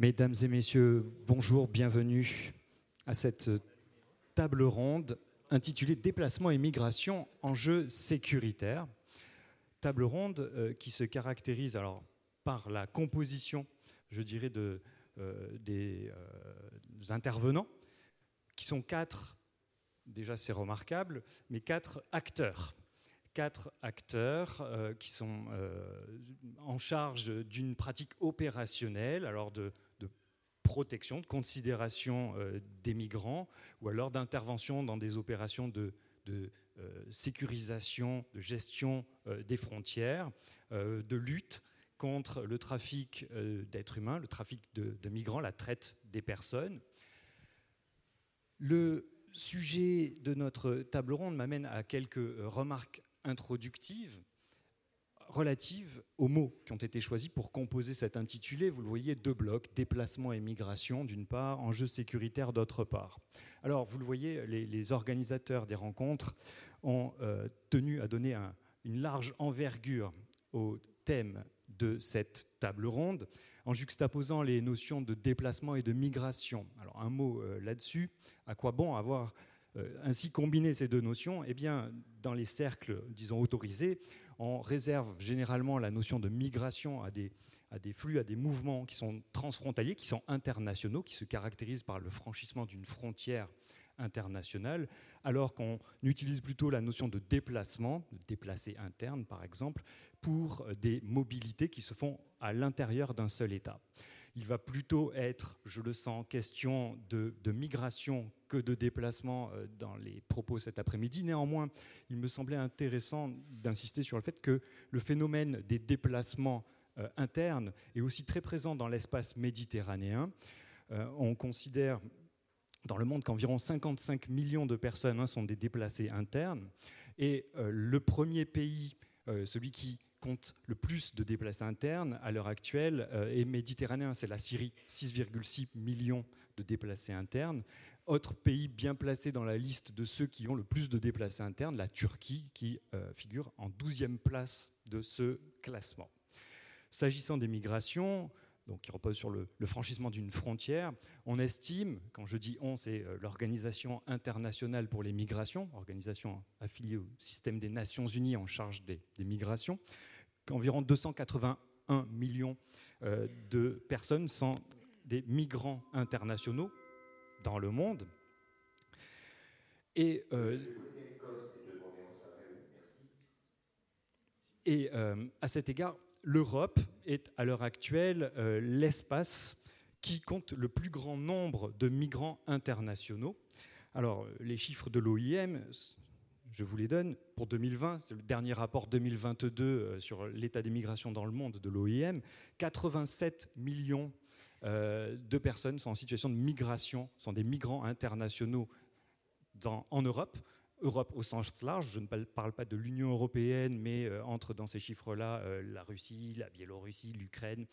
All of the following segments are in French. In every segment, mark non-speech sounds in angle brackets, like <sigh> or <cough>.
Mesdames et messieurs, bonjour, bienvenue à cette table ronde intitulée Déplacement et migration, enjeux sécuritaires. Table ronde euh, qui se caractérise alors par la composition, je dirais, de, euh, des euh, intervenants, qui sont quatre, déjà c'est remarquable, mais quatre acteurs quatre acteurs qui sont en charge d'une pratique opérationnelle, alors de, protection, de considération euh, des migrants, ou alors d'intervention dans des opérations de, euh, sécurisation, de gestion euh, des frontières, de lutte contre le trafic d'êtres humains, le trafic de, de, migrants, la traite des personnes. Le sujet de notre table ronde m'amène à quelques remarques introductives relative aux mots qui ont été choisis pour composer cet intitulé. Vous le voyez, deux blocs, déplacement et migration d'une part, enjeux sécuritaires d'autre part. Alors, vous le voyez, les, organisateurs des rencontres ont euh, tenu à donner une large envergure au thème de cette table ronde en juxtaposant les notions de déplacement et de migration. Alors, un mot euh, là-dessus, à quoi bon avoir euh, ainsi combiné ces deux notions? Eh bien, dans les cercles, disons, autorisés, on réserve généralement la notion de migration à des, flux, à des mouvements qui sont transfrontaliers, qui sont internationaux, qui se caractérisent par le franchissement d'une frontière internationale, alors qu'on utilise plutôt la notion de déplacement, de déplacé interne par exemple, pour des mobilités qui se font à l'intérieur d'un seul État il va plutôt être, je le sens, question de, migration que de déplacement euh, dans les propos cet après-midi. Néanmoins, il me semblait intéressant d'insister sur le fait que le phénomène des déplacements euh, internes est aussi très présent dans l'espace méditerranéen. Euh, on considère dans le monde qu'environ 55 millions de personnes hein, sont des déplacés internes. Et le premier pays, celui qui compte le plus de déplacés internes à l'heure actuelle euh, est méditerranéen, c'est la Syrie, 6,6 millions de déplacés internes. Autre pays bien placé dans la liste de ceux qui ont le plus de déplacés internes, la Turquie, qui euh, figure en 12e place de ce classement. S'agissant des migrations, donc qui repose sur le, franchissement d'une frontière. On estime, quand je dis on, c'est euh, l'Organisation internationale pour les migrations, organisation affiliée au système des Nations Unies en charge des migrations, environ 281 millions euh, de personnes sont des migrants internationaux dans le monde. Et, euh, et euh, à cet égard, l'Europe est à l'heure actuelle l'espace qui compte le plus grand nombre de migrants internationaux. Alors, les chiffres de l'OIM je vous les donne. Pour 2020, c'est le dernier rapport 2022 euh, sur l'état des migrations dans le monde de l'OIM. 87 millions euh, de personnes sont en situation de migration, sont des migrants internationaux en Europe. Europe au sens large, je ne parle pas de l'Union européenne, mais euh, entre dans ces chiffres-là la Russie, la Biélorussie, l'Ukraine.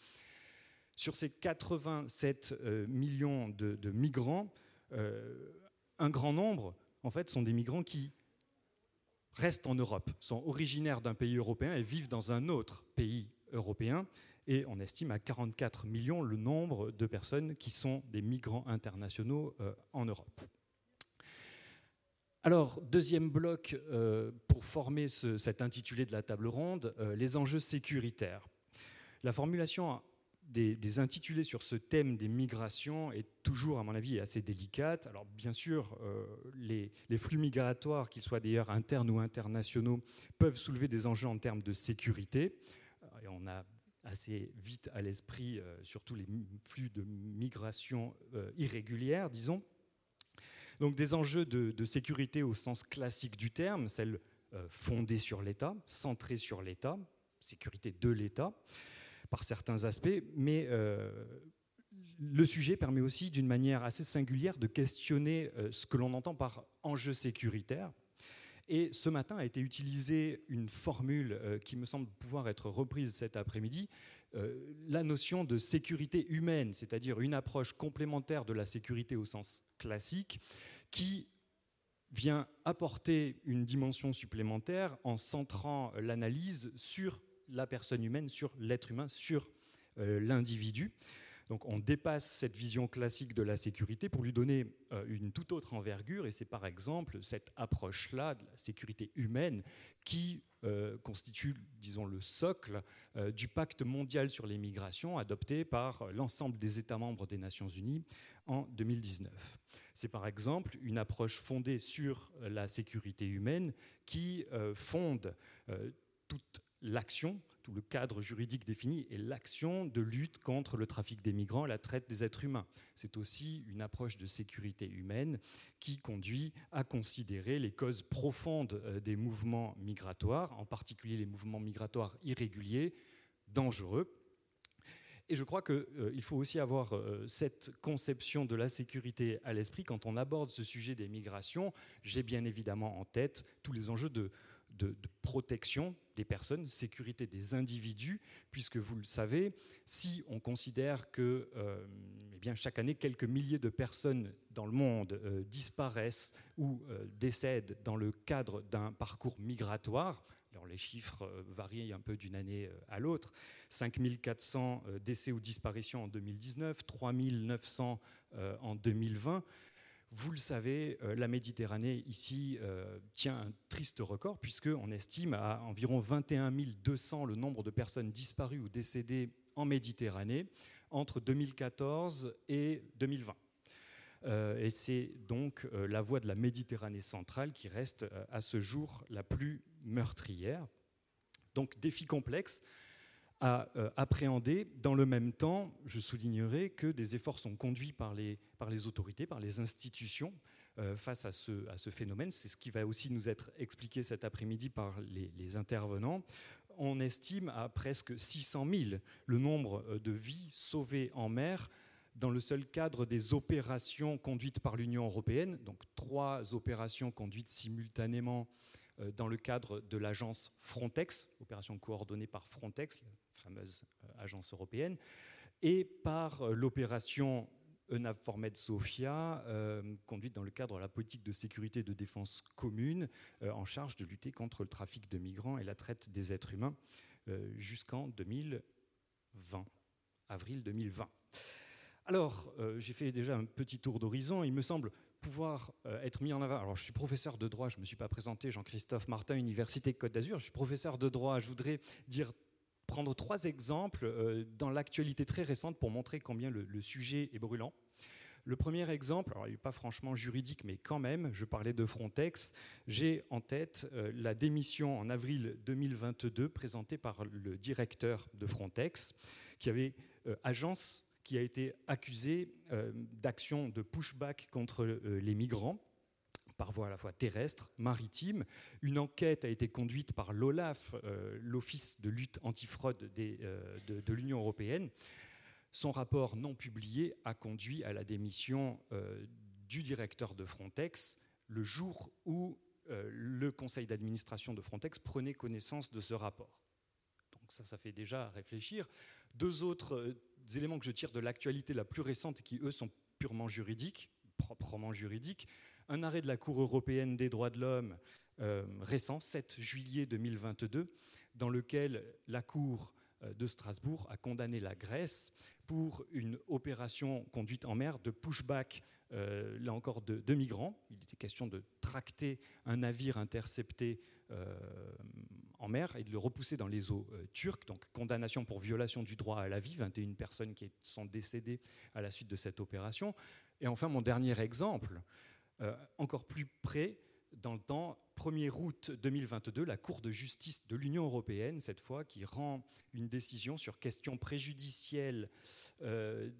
Sur ces 87 millions de, de migrants, un grand nombre, en fait, sont des migrants qui restent en Europe, sont originaires d'un pays européen et vivent dans un autre pays européen. Et on estime à 44 millions le nombre de personnes qui sont des migrants internationaux euh, en Europe. Alors, deuxième bloc euh, pour former cet intitulé de la table ronde, euh, les enjeux sécuritaires. La formulation des, intitulés sur ce thème des migrations est toujours, à mon avis, assez délicate. Alors, bien sûr, euh, les, flux migratoires, qu'ils soient d'ailleurs internes ou internationaux, peuvent soulever des enjeux en termes de sécurité. Euh, et on a assez vite à l'esprit euh, surtout les flux de migration irrégulière, disons. Donc, des enjeux de, de, sécurité au sens classique du terme, celle fondée sur l'État, centrée sur l'État, sécurité de l'État par certains aspects, mais euh, le sujet permet aussi d'une manière assez singulière de questionner euh, ce que l'on entend par enjeu sécuritaire. Et ce matin a été utilisée une formule euh, qui me semble pouvoir être reprise cet après-midi, la notion de sécurité humaine, c'est-à-dire une approche complémentaire de la sécurité au sens classique, qui vient apporter une dimension supplémentaire en centrant l'analyse sur la personne humaine, sur l'être humain, sur euh, l'individu. Donc on dépasse cette vision classique de la sécurité pour lui donner euh, une toute autre envergure, et c'est par exemple cette approche-là de la sécurité humaine qui euh, constitue, disons, le socle du pacte mondial sur les migrations adopté par l'ensemble des États membres des Nations Unies en 2019. C'est par exemple une approche fondée sur la sécurité humaine qui fonde toute l'action le cadre juridique défini est l'action de lutte contre le trafic des migrants la traite des êtres humains. C'est aussi une approche de sécurité humaine qui conduit à considérer les causes profondes euh, des mouvements migratoires, en particulier les mouvements migratoires irréguliers, dangereux. Et je crois qu'il euh, faut aussi avoir euh, cette conception de la sécurité à l'esprit quand on aborde ce sujet des migrations. J'ai bien évidemment en tête tous les enjeux de de, protection des personnes, sécurité des individus, puisque vous le savez, si on considère que euh, eh bien, chaque année, quelques milliers de personnes dans le monde euh, disparaissent ou euh, décèdent dans le cadre d'un parcours migratoire, les chiffres varient un peu d'une année à l'autre, 5400 décès ou disparitions en 2019, 3900 en 2020, vous le savez, euh, la Méditerranée ici euh, tient un triste record puisqu'on estime à environ 21 200 le nombre de personnes disparues ou décédées en Méditerranée entre 2014 et 2020. Euh, et c'est donc la voie de la Méditerranée centrale qui reste à ce jour la plus meurtrière. Donc défi complexe à euh, appréhender. Dans le même temps, je soulignerai que des efforts sont conduits par les, par les autorités, par les institutions euh, face à ce, à ce phénomène. C'est ce qui va aussi nous être expliqué cet après-midi par les, les, intervenants. On estime à presque 600 000 le nombre euh, de vies sauvées en mer dans le seul cadre des opérations conduites par l'Union européenne, donc trois opérations conduites simultanément dans le cadre de l'agence Frontex, opération coordonnée par Frontex, la fameuse euh, agence européenne, et par euh, l'opération EUNAVFOR Med Sofia, conduite dans le cadre de la politique de sécurité et de défense commune, en charge de lutter contre le trafic de migrants et la traite des êtres humains jusqu'en 2020, avril 2020. Alors, j'ai fait déjà un petit tour d'horizon. Il me semble pouvoir euh, être mis en avant. Alors, je suis professeur de droit, je ne me suis pas présenté, Jean-Christophe Martin, Université Côte d'Azur. Je suis professeur de droit. Je voudrais dire prendre trois exemples euh, dans l'actualité très récente pour montrer combien le, sujet est brûlant. Le premier exemple, alors il n'est pas franchement juridique, mais quand même, je parlais de Frontex. J'ai en tête euh, la démission en avril 2022 présentée par le directeur de Frontex, qui avait agence qui a été accusé euh, d'actions de pushback contre euh, les migrants par voie à la fois terrestre, maritime. Une enquête a été conduite par l'OLAF, euh, l'Office de lutte antifraude de, de l'Union européenne. Son rapport non publié a conduit à la démission du directeur de Frontex le jour où le conseil d'administration de Frontex prenait connaissance de ce rapport. Donc ça, ça fait déjà réfléchir. Deux autres éléments que je tire de l'actualité la plus récente et qui, eux, sont purement juridiques, proprement juridiques. Un arrêt de la Cour européenne des droits de l'homme euh, récent, 7 juillet 2022, dans lequel la Cour euh, de Strasbourg a condamné la Grèce pour une opération conduite en mer de pushback, euh, là encore, de, de, migrants. Il était question de tracter un navire intercepté en mer et de le repousser dans les eaux euh, turques. Donc condamnation pour violation du droit à la vie, 21 personnes qui sont décédées à la suite de cette opération. Et enfin, mon dernier exemple, euh, encore plus près dans le temps, 1er août 2022, la Cour de justice de l'Union européenne, cette fois, qui rend une décision sur question préjudicielle euh,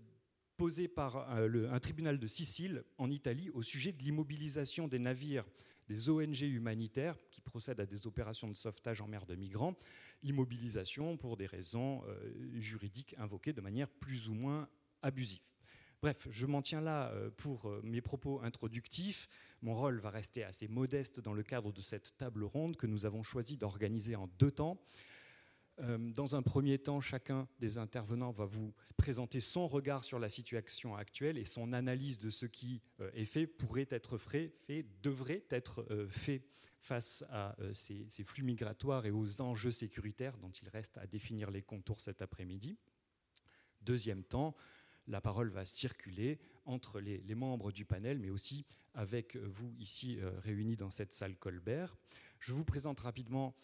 posée par un tribunal de Sicile en Italie au sujet de l'immobilisation des navires des ONG humanitaires qui procèdent à des opérations de sauvetage en mer de migrants, immobilisation pour des raisons euh, juridiques invoquées de manière plus ou moins abusive. Bref, je m'en tiens là euh, pour euh, mes propos introductifs. Mon rôle va rester assez modeste dans le cadre de cette table ronde que nous avons choisi d'organiser en deux temps. Euh, dans un premier temps, chacun des intervenants va vous présenter son regard sur la situation actuelle et son analyse de ce qui euh, est fait, pourrait être fait, devrait être euh, fait face à ces, flux migratoires et aux enjeux sécuritaires dont il reste à définir les contours cet après-midi. Deuxième temps, la parole va circuler entre les, membres du panel, mais aussi avec vous ici réunis dans cette salle Colbert. Je vous présente rapidement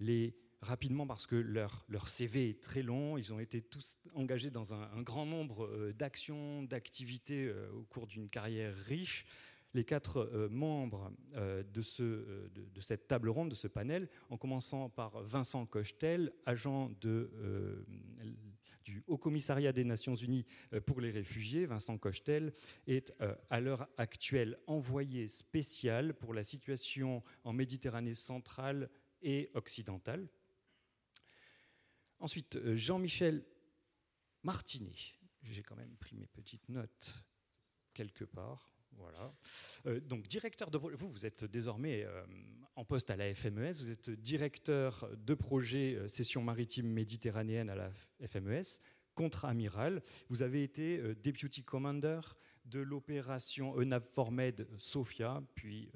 les rapidement parce que leur, leur CV est très long. Ils ont été tous engagés dans un, grand nombre d'actions, d'activités au cours d'une carrière riche les quatre euh, membres euh, de, ce, euh, de, cette table ronde, de ce panel, en commençant par Vincent Cochetel, agent de, du Haut Commissariat des Nations Unies pour les réfugiés. Vincent Cochetel est à l'heure actuelle envoyé spécial pour la situation en Méditerranée centrale et occidentale. Ensuite, Jean-Michel Martinet. J'ai quand même pris mes petites notes quelque part. Voilà. Euh, donc, directeur de vous, vous êtes désormais euh, en poste à la FMES. Vous êtes directeur de projet euh, session maritime méditerranéenne à la FMES, contre-amiral. Vous avez été deputy commander de l'opération EUNAVFOR Sofia, puis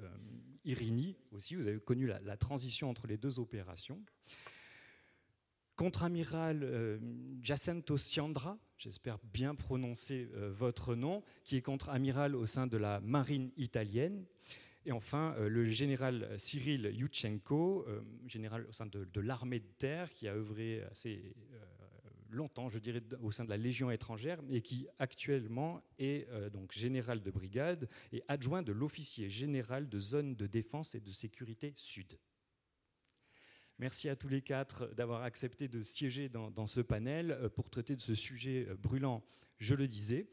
Irini aussi. Vous avez connu la transition entre les deux opérations contre-amiral euh, Jacinto Siandra, j'espère bien prononcer euh, votre nom, qui est contre-amiral au sein de la marine italienne. Et enfin, euh, le général Cyril Yuchenko, général au sein de, l'armée de terre, qui a œuvré assez longtemps, je dirais, au sein de la Légion étrangère, et qui actuellement est donc général de brigade et adjoint de l'officier général de zone de défense et de sécurité sud. Merci à tous les quatre d'avoir accepté de siéger dans, ce panel euh, pour traiter de ce sujet euh, brûlant, je le disais.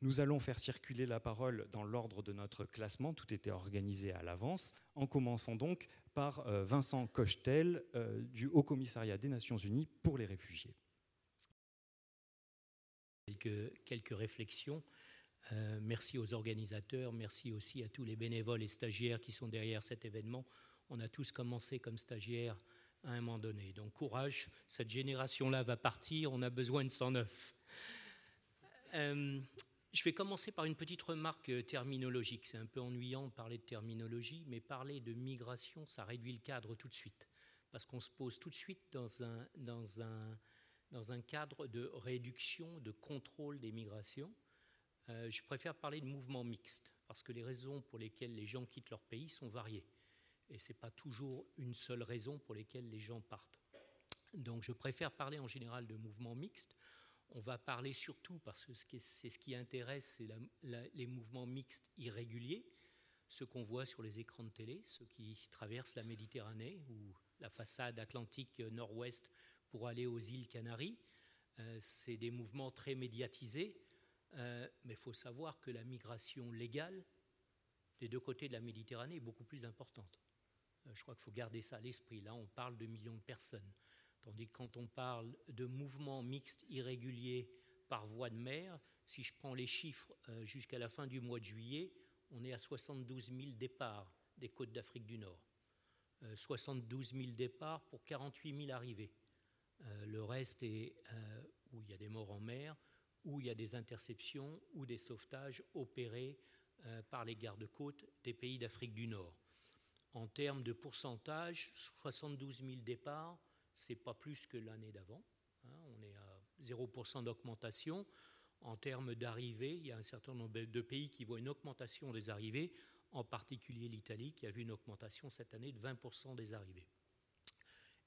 Nous allons faire circuler la parole dans l'ordre de notre classement, tout était organisé à l'avance, en commençant donc par euh, Vincent Cochetel du Haut Commissariat des Nations Unies pour les réfugiés. Quelques, quelques réflexions. merci aux organisateurs, merci aussi à tous les bénévoles et stagiaires qui sont derrière cet événement. On a tous commencé comme stagiaires à un moment donné. Donc courage, cette génération-là va partir, on a besoin de 109. Euh, je vais commencer par une petite remarque terminologique. C'est un peu ennuyant de parler de terminologie, mais parler de migration, ça réduit le cadre tout de suite. Parce qu'on se pose tout de suite dans un, dans un, dans un cadre de réduction, de contrôle des migrations. Euh, je préfère parler de mouvement mixte, parce que les raisons pour lesquelles les gens quittent leur pays sont variées et ce n'est pas toujours une seule raison pour laquelle les gens partent. Donc je préfère parler en général de mouvements mixtes. On va parler surtout, parce que c'est ce qui intéresse, c'est les mouvements mixtes irréguliers, ceux qu'on voit sur les écrans de télé, ceux qui traversent la Méditerranée ou la façade atlantique nord-ouest pour aller aux îles Canaries. Euh, c'est des mouvements très médiatisés, euh, mais il faut savoir que la migration légale des deux côtés de la Méditerranée est beaucoup plus importante. Euh, je crois qu'il faut garder ça à l'esprit. Là, on parle de millions de personnes. Tandis que quand on parle de mouvements mixtes irréguliers par voie de mer, si je prends les chiffres euh, jusqu'à la fin du mois de juillet, on est à 72 000 départs des côtes d'Afrique du Nord. 72 euh, 000 départs pour 48 000 arrivées. le reste est où il y a des morts en mer, où il y a des interceptions ou des sauvetages opérés par les gardes-côtes des pays d'Afrique du Nord. En termes de pourcentage, 72 000 départs, c'est pas plus que l'année d'avant. Hein. on est à 0% d'augmentation. En termes d'arrivées, il y a un certain nombre de pays qui voient une augmentation des arrivées, en particulier l'Italie qui a vu une augmentation cette année de 20% des arrivées.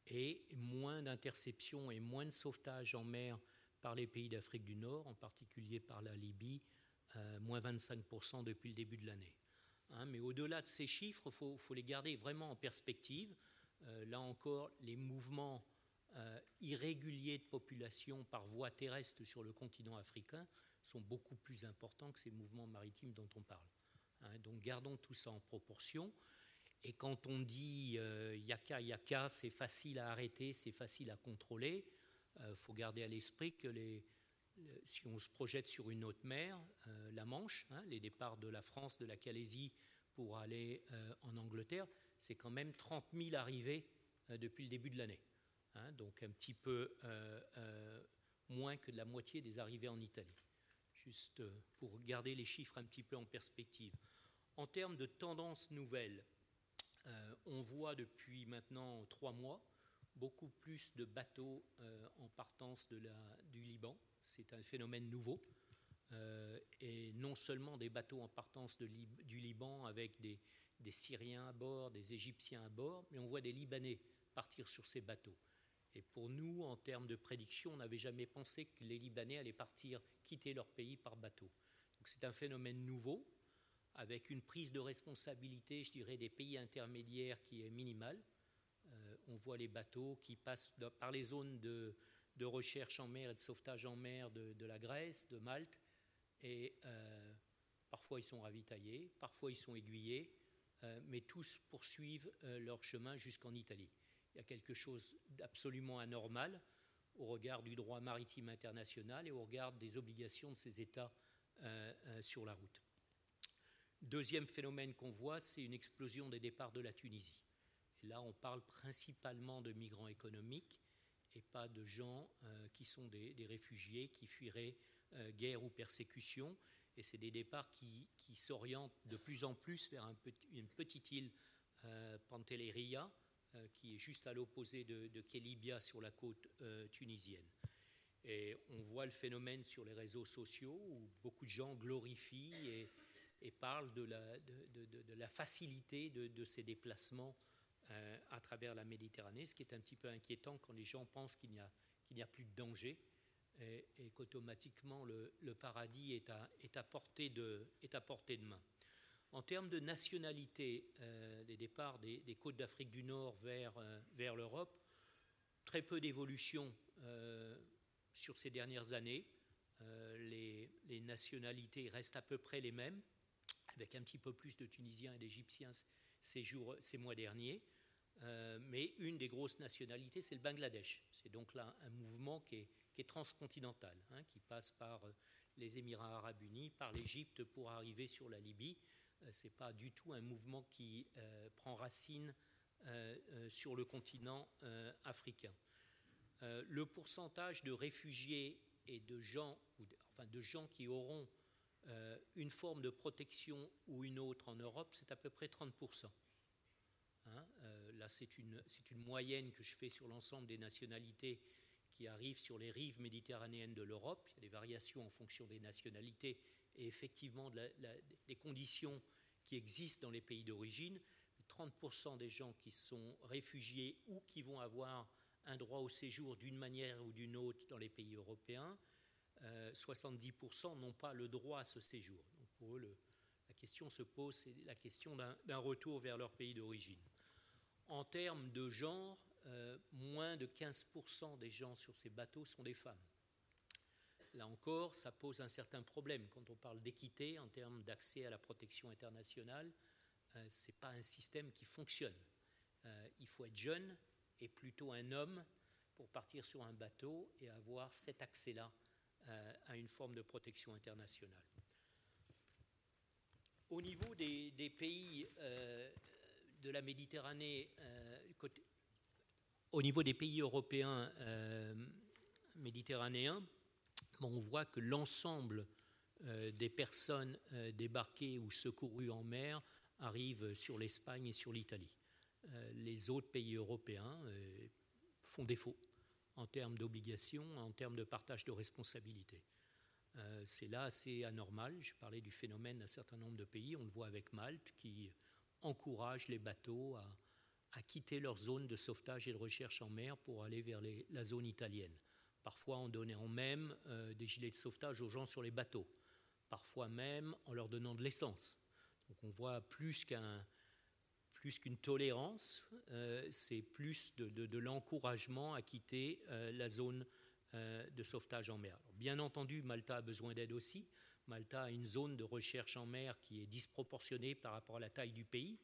Et moins d'interceptions et moins de sauvetage en mer par les pays d'Afrique du Nord, en particulier par la Libye, euh, moins 25% depuis le début de l'année. Hein, mais au-delà de ces chiffres, il faut, les garder vraiment en perspective. Euh, là encore, les mouvements euh, irréguliers de population par voie terrestre sur le continent africain sont beaucoup plus importants que ces mouvements maritimes dont on parle. Hein, donc gardons tout ça en proportion. Et quand on dit euh, yaka yaka, c'est facile à arrêter, c'est facile à contrôler, il faut garder à l'esprit que les, si on se projette sur une autre mer, euh, la Manche, hein, les départs de la France, de la Calaisie pour aller euh, en Angleterre, c'est quand même 30 000 arrivées euh, depuis le début de l'année. Hein, donc un petit peu moins que de la moitié des arrivées en Italie. Juste pour garder les chiffres un petit peu en perspective. En termes de tendances nouvelles, on voit depuis maintenant trois mois beaucoup plus de bateaux en partance du Liban c'est un phénomène nouveau. et non seulement des bateaux en partance du Liban avec des, des Syriens à bord, des Égyptiens à bord, mais on voit des Libanais partir sur ces bateaux. Et pour nous, en termes de prédiction, on n'avait jamais pensé que les Libanais allaient partir, quitter leur pays par bateau. Donc c'est un phénomène nouveau, avec une prise de responsabilité, je dirais, des pays intermédiaires qui est minimale. Euh, on voit les bateaux qui passent par les zones de, recherche en mer et de sauvetage en mer de, la Grèce, de Malte, et euh, parfois ils sont ravitaillés, parfois ils sont aiguillés, euh, mais tous poursuivent euh, leur chemin jusqu'en Italie. Il y a quelque chose d'absolument anormal au regard du droit maritime international et au regard des obligations de ces États sur la route. Deuxième phénomène qu'on voit, c'est une explosion des départs de la Tunisie. Là, on parle principalement de migrants économiques et pas de gens qui sont des, réfugiés qui fuiraient guerre ou persécution et c'est des départs qui, s'orientent de plus en plus vers une petite île, euh, Pantelleria, euh, qui est juste à l'opposé de, de, Kelibia sur la côte euh, tunisienne. Et on voit le phénomène sur les réseaux sociaux où beaucoup de gens glorifient et, parlent de, la facilité de, ces déplacements à travers la Méditerranée, ce qui est un petit peu inquiétant quand les gens pensent qu'il n'y a, plus de danger et, qu'automatiquement le, paradis est à, portée de, main. En termes de nationalité, euh, des départs des, côtes d'Afrique du Nord vers, euh, l'Europe, très peu d'évolution euh, sur ces dernières années. Les, nationalités restent à peu près les mêmes, avec un petit peu plus de Tunisiens et d'Égyptiens ces mois derniers. Mais une des grosses nationalités, c'est le Bangladesh. C'est donc là un mouvement qui est, transcontinentale, hein, qui passe par euh, les Émirats arabes unis, par l'Égypte pour arriver sur la Libye. Euh, Ce n'est pas du tout un mouvement qui euh, prend racine sur le continent africain. le pourcentage de réfugiés et de gens, enfin de gens qui auront une forme de protection ou une autre en Europe, c'est à peu près 30%. Hein, c'est une, moyenne que je fais sur l'ensemble des nationalités qui arrivent sur les rives méditerranéennes de l'Europe. Il y a des variations en fonction des nationalités et effectivement des conditions qui existent dans les pays d'origine. 30% des gens qui sont réfugiés ou qui vont avoir un droit au séjour d'une manière ou d'une autre dans les pays européens, 70% euh, n'ont pas le droit à ce séjour. Pour eux, la question se pose, c'est la question d'un retour vers leur pays d'origine. En termes de genre, euh, moins de 15% des gens sur ces bateaux sont des femmes. Là encore, ça pose un certain problème. Quand on parle d'équité en termes d'accès à la protection internationale, euh, ce n'est pas un système qui fonctionne. Euh, il faut être jeune et plutôt un homme pour partir sur un bateau et avoir cet accès-là à une forme de protection internationale. Au niveau des, des pays de la Méditerranée, côté, au niveau des pays européens euh, méditerranéens, on voit que l'ensemble euh, des personnes euh, débarquées ou secourues en mer arrivent sur l'Espagne et sur l'Italie. les autres pays européens font défaut en termes d'obligations, en termes de partage de responsabilités. C'est là assez anormal. Je parlais du phénomène d'un certain nombre de pays. On le voit avec Malte qui encourage les bateaux à, quitter leur zone de sauvetage et de recherche en mer pour aller vers la zone italienne. Parfois en donnant même euh, des gilets de sauvetage aux gens sur les bateaux, parfois même en leur donnant de l'essence. Donc on voit plus qu'une tolérance, euh, c'est plus de, l'encouragement à quitter euh, la zone de sauvetage en mer. bien entendu, Malta a besoin d'aide aussi. Malta a une zone de recherche en mer qui est disproportionnée par rapport à la taille du pays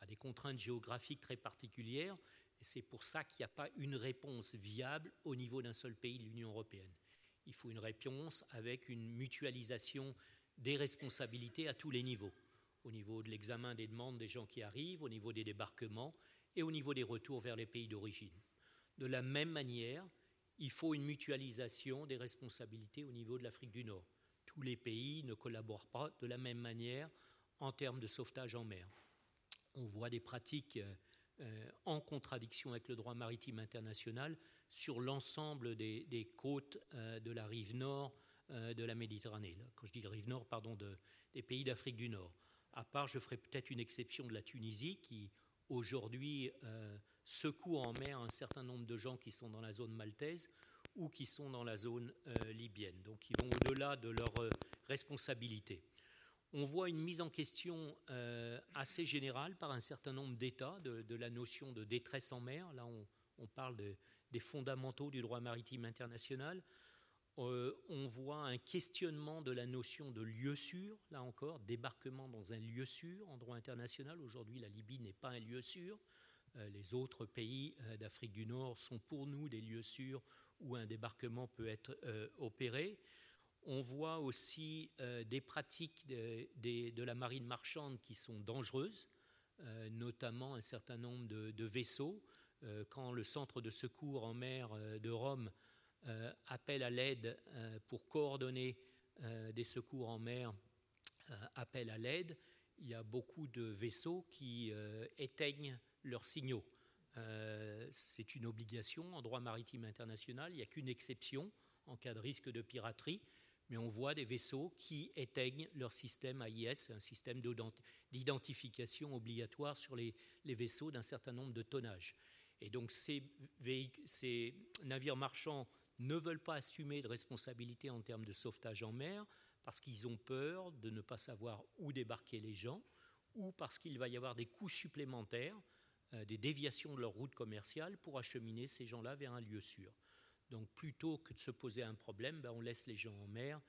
à des contraintes géographiques très particulières. Et c'est pour ça qu'il n'y a pas une réponse viable au niveau d'un seul pays de l'Union européenne. Il faut une réponse avec une mutualisation des responsabilités à tous les niveaux, au niveau de l'examen des demandes des gens qui arrivent, au niveau des débarquements et au niveau des retours vers les pays d'origine. De la même manière, il faut une mutualisation des responsabilités au niveau de l'Afrique du Nord. Tous les pays ne collaborent pas de la même manière en termes de sauvetage en mer on voit des pratiques euh, en contradiction avec le droit maritime international sur l'ensemble des, côtes euh, de la rive nord de la Méditerranée. quand je dis rive nord, pardon, des pays d'Afrique du Nord. À part, je ferai peut-être une exception de la Tunisie qui aujourd'hui secoue en mer un certain nombre de gens qui sont dans la zone maltaise ou qui sont dans la zone libyenne. Donc ils vont au-delà de leurs responsabilités on voit une mise en question euh, assez générale par un certain nombre d'États de, la notion de détresse en mer. Là, on, parle des fondamentaux du droit maritime international. Euh, on voit un questionnement de la notion de lieu sûr, là encore, débarquement dans un lieu sûr en droit international. Aujourd'hui, la Libye n'est pas un lieu sûr. Euh, les autres pays d'Afrique du Nord sont pour nous des lieux sûrs où un débarquement peut être opéré. On voit aussi euh, des pratiques de, la marine marchande qui sont dangereuses, euh, notamment un certain nombre de, vaisseaux. Euh, quand le centre de secours en mer de Rome appelle à l'aide pour coordonner des secours en mer, appelle à l'aide, il y a beaucoup de vaisseaux qui éteignent leurs signaux. C'est une obligation en droit maritime international, il n'y a qu'une exception en cas de risque de piraterie mais on voit des vaisseaux qui éteignent leur système AIS, un système d'identification obligatoire sur les, vaisseaux d'un certain nombre de tonnages. Et donc ces, navires marchands ne veulent pas assumer de responsabilité en termes de sauvetage en mer parce qu'ils ont peur de ne pas savoir où débarquer les gens ou parce qu'il va y avoir des coûts supplémentaires, euh, des déviations de leur route commerciale pour acheminer ces gens-là vers un lieu sûr. Donc plutôt que de se poser un problème, ben, on laisse les gens en mer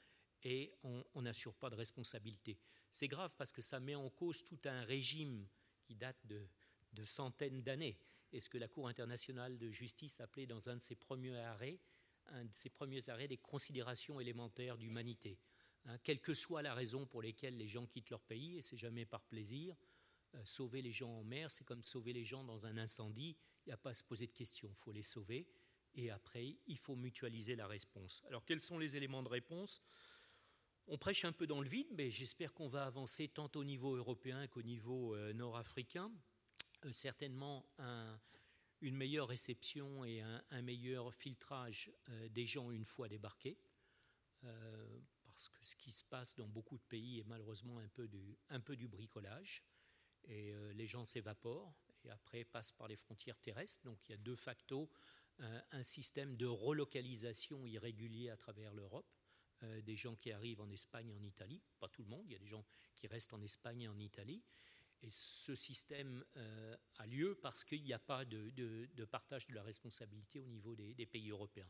et on n'assure pas de responsabilité. C'est grave parce que ça met en cause tout un régime qui date de, centaines d'années. Et ce que la Cour internationale de justice appelait dans un de ses premiers arrêts, un de ses premiers arrêts des considérations élémentaires d'humanité. Hein, quelle que soit la raison pour laquelle les gens quittent leur pays, et c'est jamais par plaisir, euh, sauver les gens en mer, c'est comme sauver les gens dans un incendie, il n'y a pas à se poser de questions, il faut les sauver et après, il faut mutualiser la réponse. Alors, quels sont les éléments de réponse? On prêche un peu dans le vide, mais j'espère qu'on va avancer tant au niveau européen qu'au niveau euh, nord-africain. Euh, certainement, une meilleure réception et un, meilleur filtrage euh, des gens une fois débarqués. parce que ce qui se passe dans beaucoup de pays est malheureusement un peu du bricolage. Et les gens s'évaporent et après passent par les frontières terrestres. Donc il y a deux facteurs un système de relocalisation irrégulier à travers l'Europe. Euh, des gens qui arrivent en Espagne et en Italie, pas tout le monde, il y a des gens qui restent en Espagne et en Italie. Et ce système euh, a lieu parce qu'il n'y a pas de, partage de la responsabilité au niveau des, pays européens.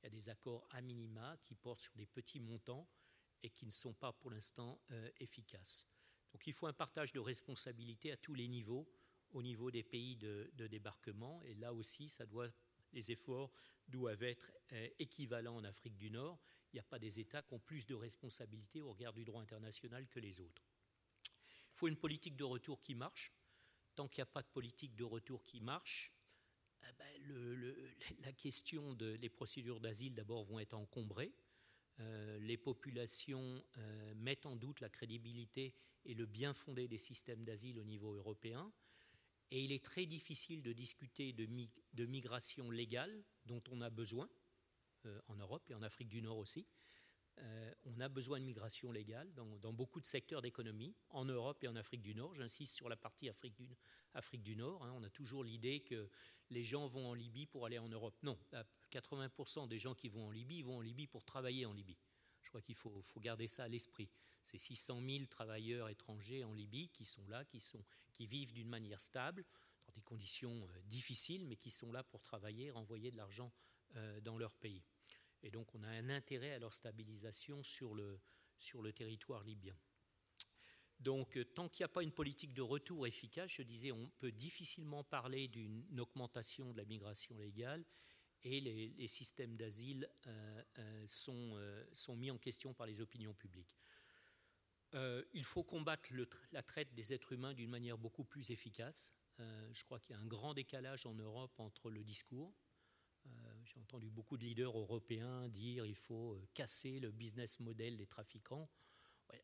Il y a des accords à minima qui portent sur des petits montants et qui ne sont pas pour l'instant euh, efficaces. Donc il faut un partage de responsabilité à tous les niveaux, au niveau des pays de, débarquement, et là aussi les efforts doivent être euh, équivalents en Afrique du Nord. Il n'y a pas des États qui ont plus de responsabilités au regard du droit international que les autres. Il faut une politique de retour qui marche. Tant qu'il n'y a pas de politique de retour qui marche, eh ben, la question des procédures d'asile d'abord vont être encombrées. Euh, les populations euh, mettent en doute la crédibilité et le bien fondé des systèmes d'asile au niveau européen. Et il est très difficile de discuter de, migration légale dont on a besoin, euh, en Europe et en Afrique du Nord aussi. On a besoin de migration légale dans, beaucoup de secteurs d'économie, en Europe et en Afrique du Nord. J'insiste sur la partie Afrique du, Nord. Hein. On a toujours l'idée que les gens vont en Libye pour aller en Europe. Non, 80% des gens qui vont en Libye vont en Libye pour travailler en Libye. Je crois qu'il faut, garder ça à l'esprit ces 600 000 travailleurs étrangers en Libye qui sont là, qui, vivent d'une manière stable, dans des conditions euh, difficiles, mais qui sont là pour travailler, renvoyer de l'argent euh, dans leur pays. Et donc on a un intérêt à leur stabilisation sur le, sur le territoire libyen. Donc, euh, tant qu'il n'y a pas une politique de retour efficace, je disais, on peut difficilement parler d'une augmentation de la migration légale et les, systèmes d'asile sont, sont, mis en question par les opinions publiques. Euh, il faut combattre la traite des êtres humains d'une manière beaucoup plus efficace. Euh, je crois qu'il y a un grand décalage en Europe entre le discours. Euh, j'ai entendu beaucoup de leaders européens dire qu'il faut casser le business model des trafiquants.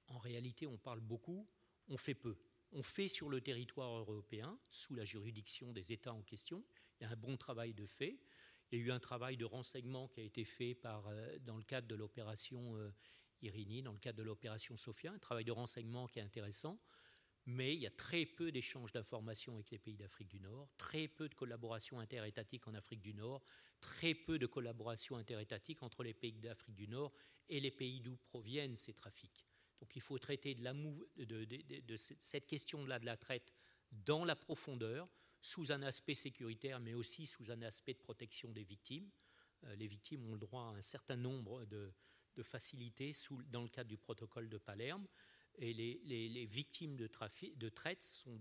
en réalité, on parle beaucoup, on fait peu. On fait sur le territoire européen, sous la juridiction des États en question. Il y a un bon travail de fait. Il y a eu un travail de renseignement qui a été fait par, dans le cadre de l'opération Irini, dans le cadre de l'opération Sophia, un travail de renseignement qui est intéressant mais il y a très peu d'échanges d'informations avec les pays d'Afrique du Nord, très peu de collaboration interétatique en Afrique du Nord, très peu de collaboration interétatique entre les pays d'Afrique du Nord et les pays d'où proviennent ces trafics. Donc il faut traiter de, de, cette question-là de la traite dans la profondeur, sous un aspect sécuritaire, mais aussi sous un aspect de protection des victimes. Euh, les victimes ont le droit à un certain nombre de, facilités dans le cadre du protocole de Palerme. Et les, victimes de, trafic, de traite sont,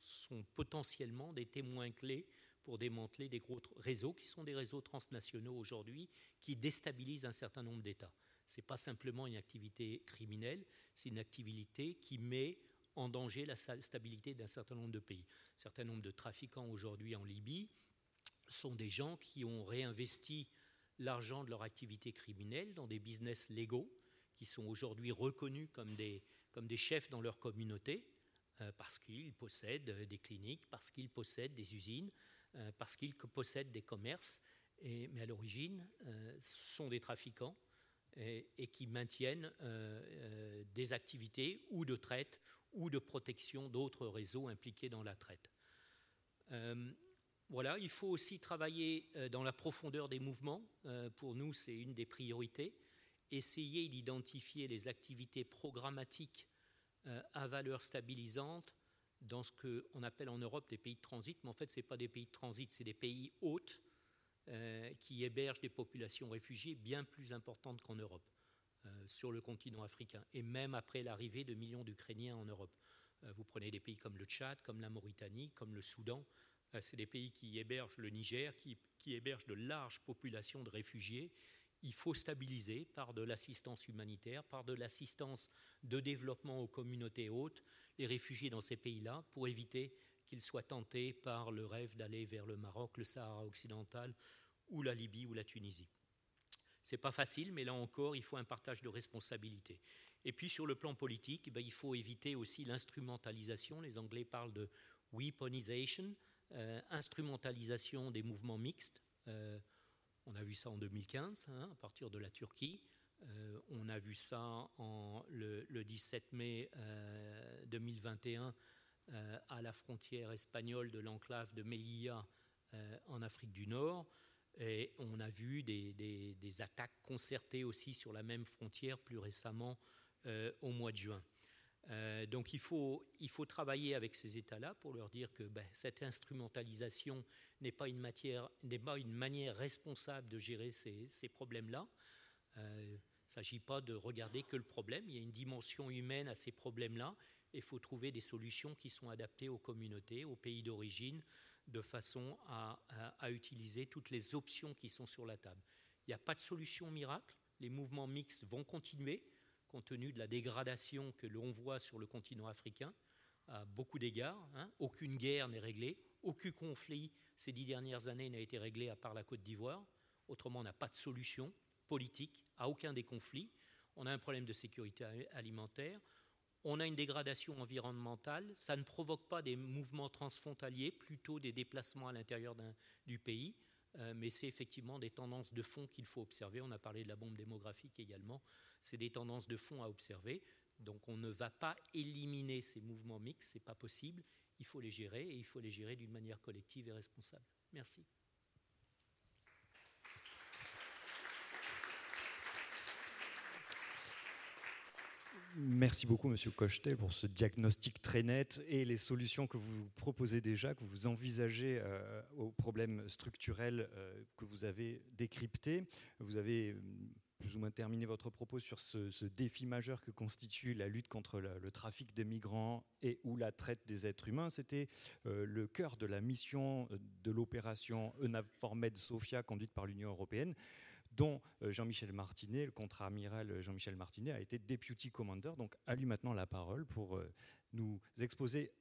sont potentiellement des témoins clés pour démanteler des gros réseaux qui sont des réseaux transnationaux aujourd'hui qui déstabilisent un certain nombre d'États. Ce n'est pas simplement une activité criminelle, c'est une activité qui met en danger la stabilité d'un certain nombre de pays. Un certain nombre de trafiquants aujourd'hui en Libye sont des gens qui ont réinvesti l'argent de leur activité criminelle dans des business légaux qui sont aujourd'hui reconnus comme des, comme des chefs dans leur communauté, euh, parce qu'ils possèdent des cliniques, parce qu'ils possèdent des usines, euh, parce qu'ils possèdent des commerces, mais à l'origine, euh, sont des trafiquants et qui maintiennent des activités ou de traite ou de protection d'autres réseaux impliqués dans la traite. voilà, il faut aussi travailler dans la profondeur des mouvements. pour nous, c'est une des priorités essayer d'identifier les activités programmatiques euh, à valeur stabilisante dans ce qu'on appelle en Europe des pays de transit, mais en fait, ce n'est pas des pays de transit, c'est des pays hôtes euh, qui hébergent des populations réfugiées bien plus importantes qu'en Europe, euh, sur le continent africain, et même après l'arrivée de millions d'Ukrainiens en Europe. vous prenez des pays comme le Tchad, comme la Mauritanie, comme le Soudan, c'est des pays qui hébergent le Niger, qui, qui hébergent de larges populations de réfugiés il faut stabiliser par de l'assistance humanitaire, par de l'assistance de développement aux communautés hautes, les réfugiés dans ces pays-là, pour éviter qu'ils soient tentés par le rêve d'aller vers le Maroc, le Sahara occidental, ou la Libye ou la Tunisie. C'est pas facile, mais là encore, il faut un partage de responsabilités. Et puis sur le plan politique, ben, il faut éviter aussi l'instrumentalisation. Les Anglais parlent de weaponization, euh, instrumentalisation des mouvements mixtes. Euh, on a vu ça en 2015, hein, à partir de la Turquie. Euh, on a vu ça en, le, 17 mai 2021 euh, euh, à la frontière espagnole de l'enclave de Melilla en Afrique du Nord. Et on a vu des, attaques concertées aussi sur la même frontière plus récemment au mois de juin. Euh, donc il faut, il faut travailler avec ces États-là pour leur dire que ben, cette instrumentalisation n'est pas, une pas une manière responsable de gérer ces, ces problèmes-là. Euh, il ne s'agit pas de regarder que le problème, il y a une dimension humaine à ces problèmes-là, et il faut trouver des solutions qui sont adaptées aux communautés, aux pays d'origine, de façon à, utiliser toutes les options qui sont sur la table. Il n'y a pas de solution miracle, les mouvements mixtes vont continuer, compte tenu de la dégradation que l'on voit sur le continent africain, à beaucoup d'égards. Hein. Aucune guerre n'est réglée, aucun conflit ces dix dernières années n'a été réglé à part la Côte d'Ivoire. Autrement, on n'a pas de solution politique à aucun des conflits. On a un problème de sécurité alimentaire. On a une dégradation environnementale. Ça ne provoque pas des mouvements transfrontaliers, plutôt des déplacements à l'intérieur du pays. Euh, mais c'est effectivement des tendances de fond qu'il faut observer. On a parlé de la bombe démographique également. C'est des tendances de fond à observer. Donc on ne va pas éliminer ces mouvements mixtes, ce n'est pas possible. Il faut les gérer et il faut les gérer d'une manière collective et responsable. Merci. Merci beaucoup, Monsieur Cochetel, pour ce diagnostic très net et les solutions que vous proposez déjà, que vous envisagez euh, aux problèmes structurels euh, que vous avez décryptés. Vous avez euh, plus ou moins terminé votre propos sur ce, défi majeur que constitue la lutte contre le, trafic de migrants et ou la traite des êtres humains. C'était le cœur de la mission de l'opération EUNAVFOR Sofia conduite par l'Union européenne dont euh, Jean-Michel Martinet, le contre-amiral Jean-Michel Martinet, a été deputy commander. Donc à lui maintenant la parole pour euh, nous exposer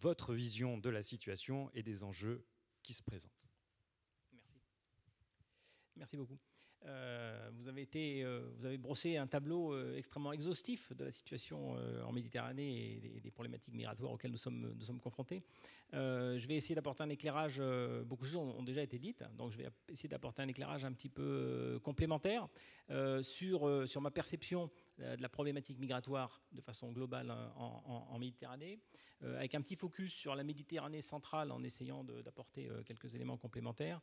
votre vision de la situation et des enjeux qui se présentent. Merci. Merci beaucoup. Euh, vous, avez été, euh, vous avez brossé un tableau euh, extrêmement exhaustif de la situation en Méditerranée et des, problématiques migratoires auxquelles nous sommes, confrontés. je vais essayer d'apporter un éclairage, beaucoup de choses ont, déjà été dites, donc je vais essayer d'apporter un éclairage un petit peu complémentaire sur, sur ma perception de la problématique migratoire de façon globale en, Méditerranée, avec un petit focus sur la Méditerranée centrale en essayant d'apporter quelques éléments complémentaires.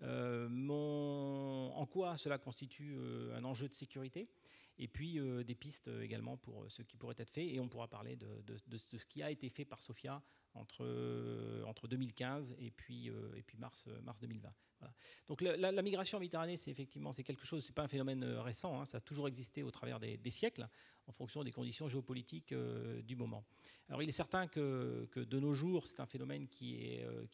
En quoi cela constitue euh, un enjeu de sécurité? Et puis euh, des pistes également pour ce qui pourrait être fait. Et on pourra parler de, ce qui a été fait par Sofia entre, entre 2015 et puis, euh, et puis mars, mars 2020. Donc la, migration en Méditerranée, c'est effectivement c'est quelque chose, c'est pas un phénomène récent, hein. ça a toujours existé au travers des, siècles en fonction des conditions géopolitiques du moment. Alors il est certain que, de nos jours, c'est un phénomène qui est, euh,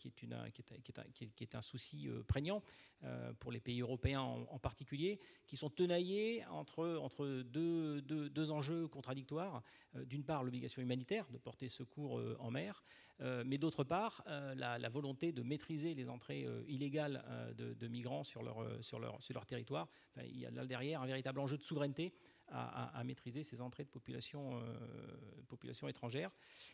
un souci euh, prégnant euh, pour les pays européens en, particulier, qui sont tenaillés entre, entre deux, deux, enjeux contradictoires. D'une part, l'obligation humanitaire de porter secours en mer, mais d'autre part, la, volonté de maîtriser les entrées illégales de, migrants sur leur, sur leur, sur leur territoire. il y a là derrière un véritable enjeu de souveraineté à, maîtriser ces entrées de population, euh, population étrangère.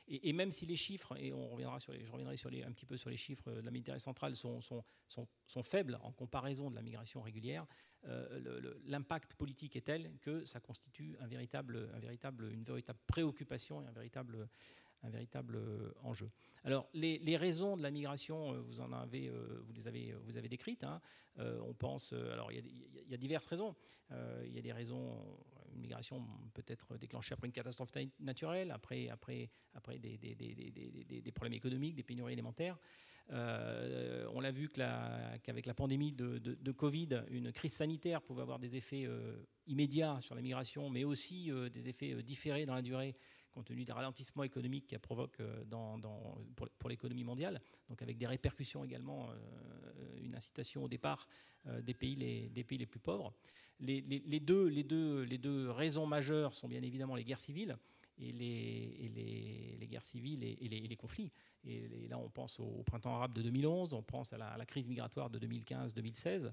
Et, même si les chiffres, et on reviendra sur les, je reviendrai un petit peu sur les chiffres de la Méditerranée centrale, sont, sont, sont, faibles en comparaison de la migration régulière, euh, l'impact politique est tel que ça constitue un véritable, un véritable, une véritable préoccupation et un véritable, un véritable euh, enjeu. Alors, les, raisons de la migration, euh, euh, vous les avez, décrites. Hein. on pense, alors il y, a diverses raisons. Il y a des raisons, une migration peut être déclenchée après une catastrophe naturelle, après, après, après des, problèmes économiques, des pénuries alimentaires. on l'a vu qu'avec la, pandémie de, Covid, une crise sanitaire pouvait avoir des effets immédiats sur la migration, mais aussi des effets différés dans la durée compte tenu des ralentissements économiques qu'elle provoque euh, pour, l'économie mondiale, donc avec des répercussions également, euh, une incitation au départ euh, des, pays les, plus pauvres. Les deux raisons majeures sont bien évidemment les guerres civiles et les, guerres civiles et, les, conflits. Et, là, on pense au, printemps arabe de 2011, on pense à la, à la crise migratoire de 2015-2016.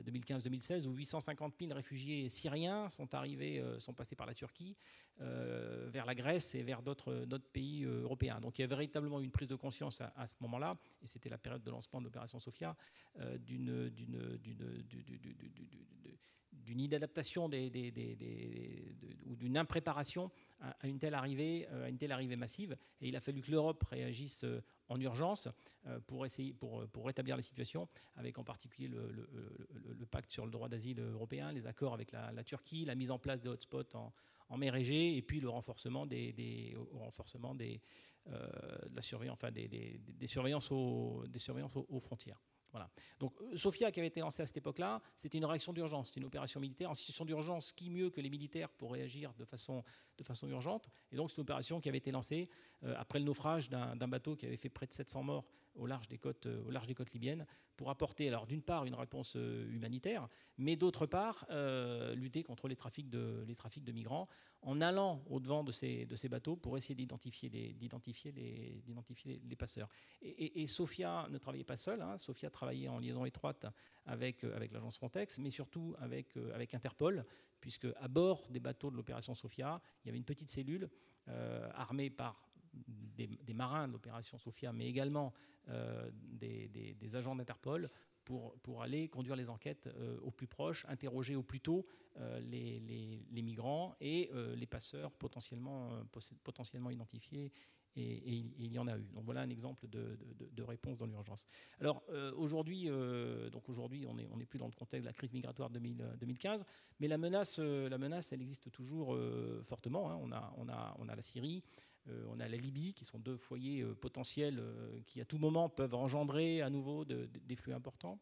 2015-2016 euh, où 850 000 réfugiés syriens sont arrivés, euh, sont passés par la Turquie euh, vers la Grèce et vers d'autres pays européens. Donc il y a véritablement une prise de conscience à, ce moment-là, et c'était la période de lancement de l'opération Sophia, d'une d'une inadaptation des, ou d'une impréparation à, une telle arrivée, à une telle arrivée massive. Et il a fallu que l'Europe réagisse en urgence pour essayer, pour, rétablir la situation, avec en particulier le, pacte sur le droit d'asile européen, les accords avec la, Turquie, la mise en place des hotspots en, mer Égée, et puis le renforcement des, des renforcement des, euh, de la surveillance, enfin des, surveillances, des surveillances aux, frontières. Donc, euh, Sofia, qui avait été lancée à cette époque-là, c'était une réaction d'urgence, c'était une opération militaire. En situation d'urgence, qui mieux que les militaires pour réagir de façon, de façon urgente Et donc, c'est une opération qui avait été lancée euh, après le naufrage d'un bateau qui avait fait près de 700 morts au large des côtes, au large des côtes libyennes pour apporter, alors d'une part, une réponse euh, humanitaire, mais d'autre part, euh, lutter contre les trafics, de, les trafics de migrants en allant au-devant de ces, de ces bateaux pour essayer d'identifier les, d'identifier les, d'identifier les, passeurs. Et, Sophia ne travaillait pas seule, hein. Sophia travaillait en liaison étroite avec, euh, avec l'agence Frontex, mais surtout avec, avec Interpol, puisque à bord des bateaux de l'opération Sophia, il y avait une petite cellule armée par des, marins de l'opération Sophia, mais également euh, des, agents d'Interpol pour, aller conduire les enquêtes euh, au plus proche, interroger au plus tôt euh, les, migrants et les passeurs potentiellement, identifiés. Et, il y en a eu. Donc voilà un exemple de, réponse dans l'urgence. Alors aujourd'hui, donc on n'est plus dans le contexte de la crise migratoire 2015, mais la menace, la menace, elle existe toujours fortement. Hein. On, a, on, a, on a la Syrie, on a la Libye, qui sont deux foyers euh, potentiels euh, qui, à tout moment, peuvent engendrer à nouveau des flux importants.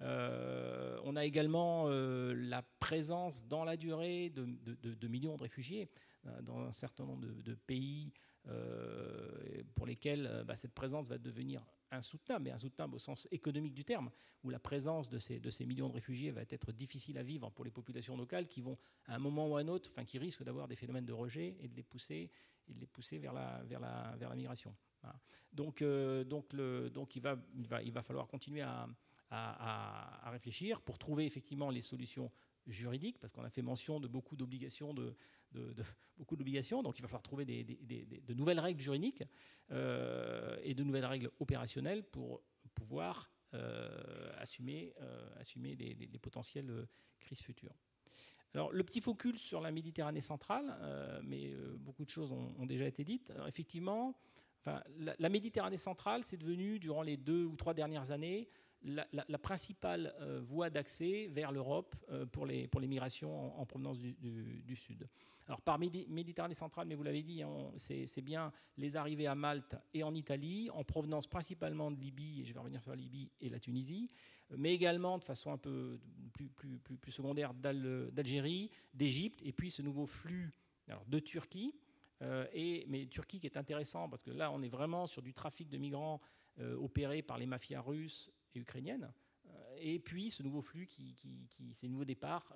on a également la présence dans la durée de, millions de réfugiés dans un certain nombre de, pays pour lesquels bah, cette présence va devenir insoutenable, mais insoutenable au sens économique du terme, où la présence de ces, de ces millions de réfugiés va être difficile à vivre pour les populations locales qui vont, à un moment ou à un autre, enfin, qui risquent d'avoir des phénomènes de rejet et de les pousser et de les pousser vers la, vers la, vers la migration. Donc, euh, donc, le, donc il, va, il, va, il va falloir continuer à, à, réfléchir pour trouver effectivement les solutions juridiques, parce qu'on a fait mention de beaucoup d'obligations, de, beaucoup d'obligations, donc il va falloir trouver de nouvelles règles juridiques et de nouvelles règles opérationnelles pour pouvoir assumer, assumer les potentielles crises futures. Alors, le petit focus sur la Méditerranée centrale, euh, mais euh, beaucoup de choses ont, déjà été dites. effectivement, enfin, la, Méditerranée centrale, c'est devenu, durant les deux ou trois dernières années, la, principale euh, voie d'accès vers l'Europe pour, les, pour les migrations en, provenance du, Sud. Alors, par Méditerranée centrale, mais vous l'avez dit, hein, c'est bien les arrivées à Malte et en Italie, en provenance principalement de Libye, et je vais revenir sur la Libye et la Tunisie, mais également de façon un peu plus, plus, plus, secondaire d'Algérie, d'Égypte, et puis ce nouveau flux de Turquie. Euh, et, mais Turquie qui est intéressant parce que là on est vraiment sur du trafic de migrants euh, opéré par les mafias russes et ukrainiennes. Euh, et puis ce nouveau flux qui, qui, qui c'est le nouveau départ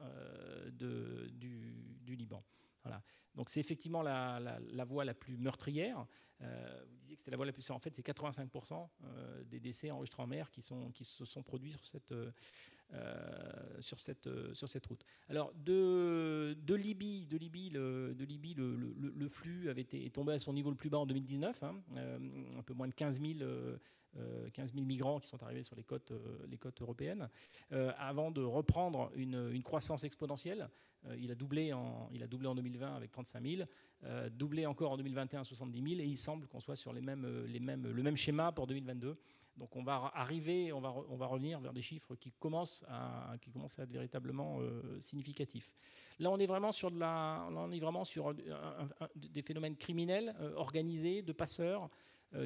de, du, Liban. Voilà. Donc c'est effectivement la, voie la plus meurtrière. Euh, vous disiez que c'était la voie la plus... En fait, c'est 85% euh, des décès enregistrés en mer qui, sont, qui se sont produits sur cette, euh, sur cette, sur cette route. Alors de, de Libye, de Libye, le, de Libye le, le, flux avait été tombé à son niveau le plus bas en 2019, hein, un peu moins de 15 000 15 000 migrants qui sont arrivés sur les côtes, euh, européennes, euh, avant de reprendre une, croissance exponentielle. Euh, il, a doublé en, il a doublé en 2020 avec 35 000, doublé encore en 2021 70 000, et il semble qu'on soit sur les mêmes, les mêmes, le même schéma pour 2022. Donc on va arriver, on va, on va revenir vers des chiffres qui commencent à, qui commencent à être véritablement significatifs. Là, on est vraiment sur, de la, on est vraiment sur des phénomènes criminels organisés, de passeurs, euh,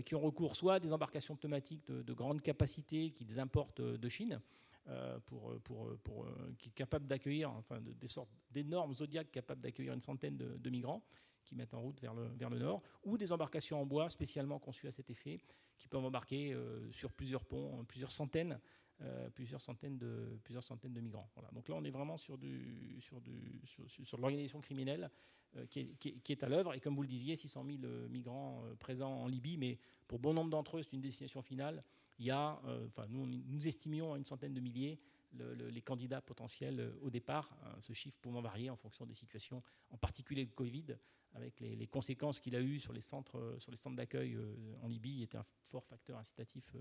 qui ont recours soit à des embarcations pneumatiques de, grande capacité qu'ils importent de Chine, euh, pour, qui est capable d'accueillir, enfin, des sortes d'énormes zodiacs capables d'accueillir une centaine de, migrants qui mettent en route vers le, nord, ou des embarcations en bois spécialement conçues à cet effet, qui peuvent embarquer euh, sur plusieurs ponts, plusieurs centaines, plusieurs centaines de plusieurs centaines de migrants. Donc là, on est vraiment sur du sur du sur, sur l'organisation criminelle euh, qui est, à l'œuvre. Et comme vous le disiez, 600 000 euh, migrants euh, présents en Libye, mais pour bon nombre d'entre eux, c'est une destination finale. Il y a, enfin, nous, nous estimions à une centaine de milliers les candidats potentiels au départ, hein, ce chiffre pouvant varier en fonction des situations, en particulier le Covid, avec les, conséquences qu'il a eues sur les centres, sur les centres d'accueil en Libye, était un fort facteur incitatif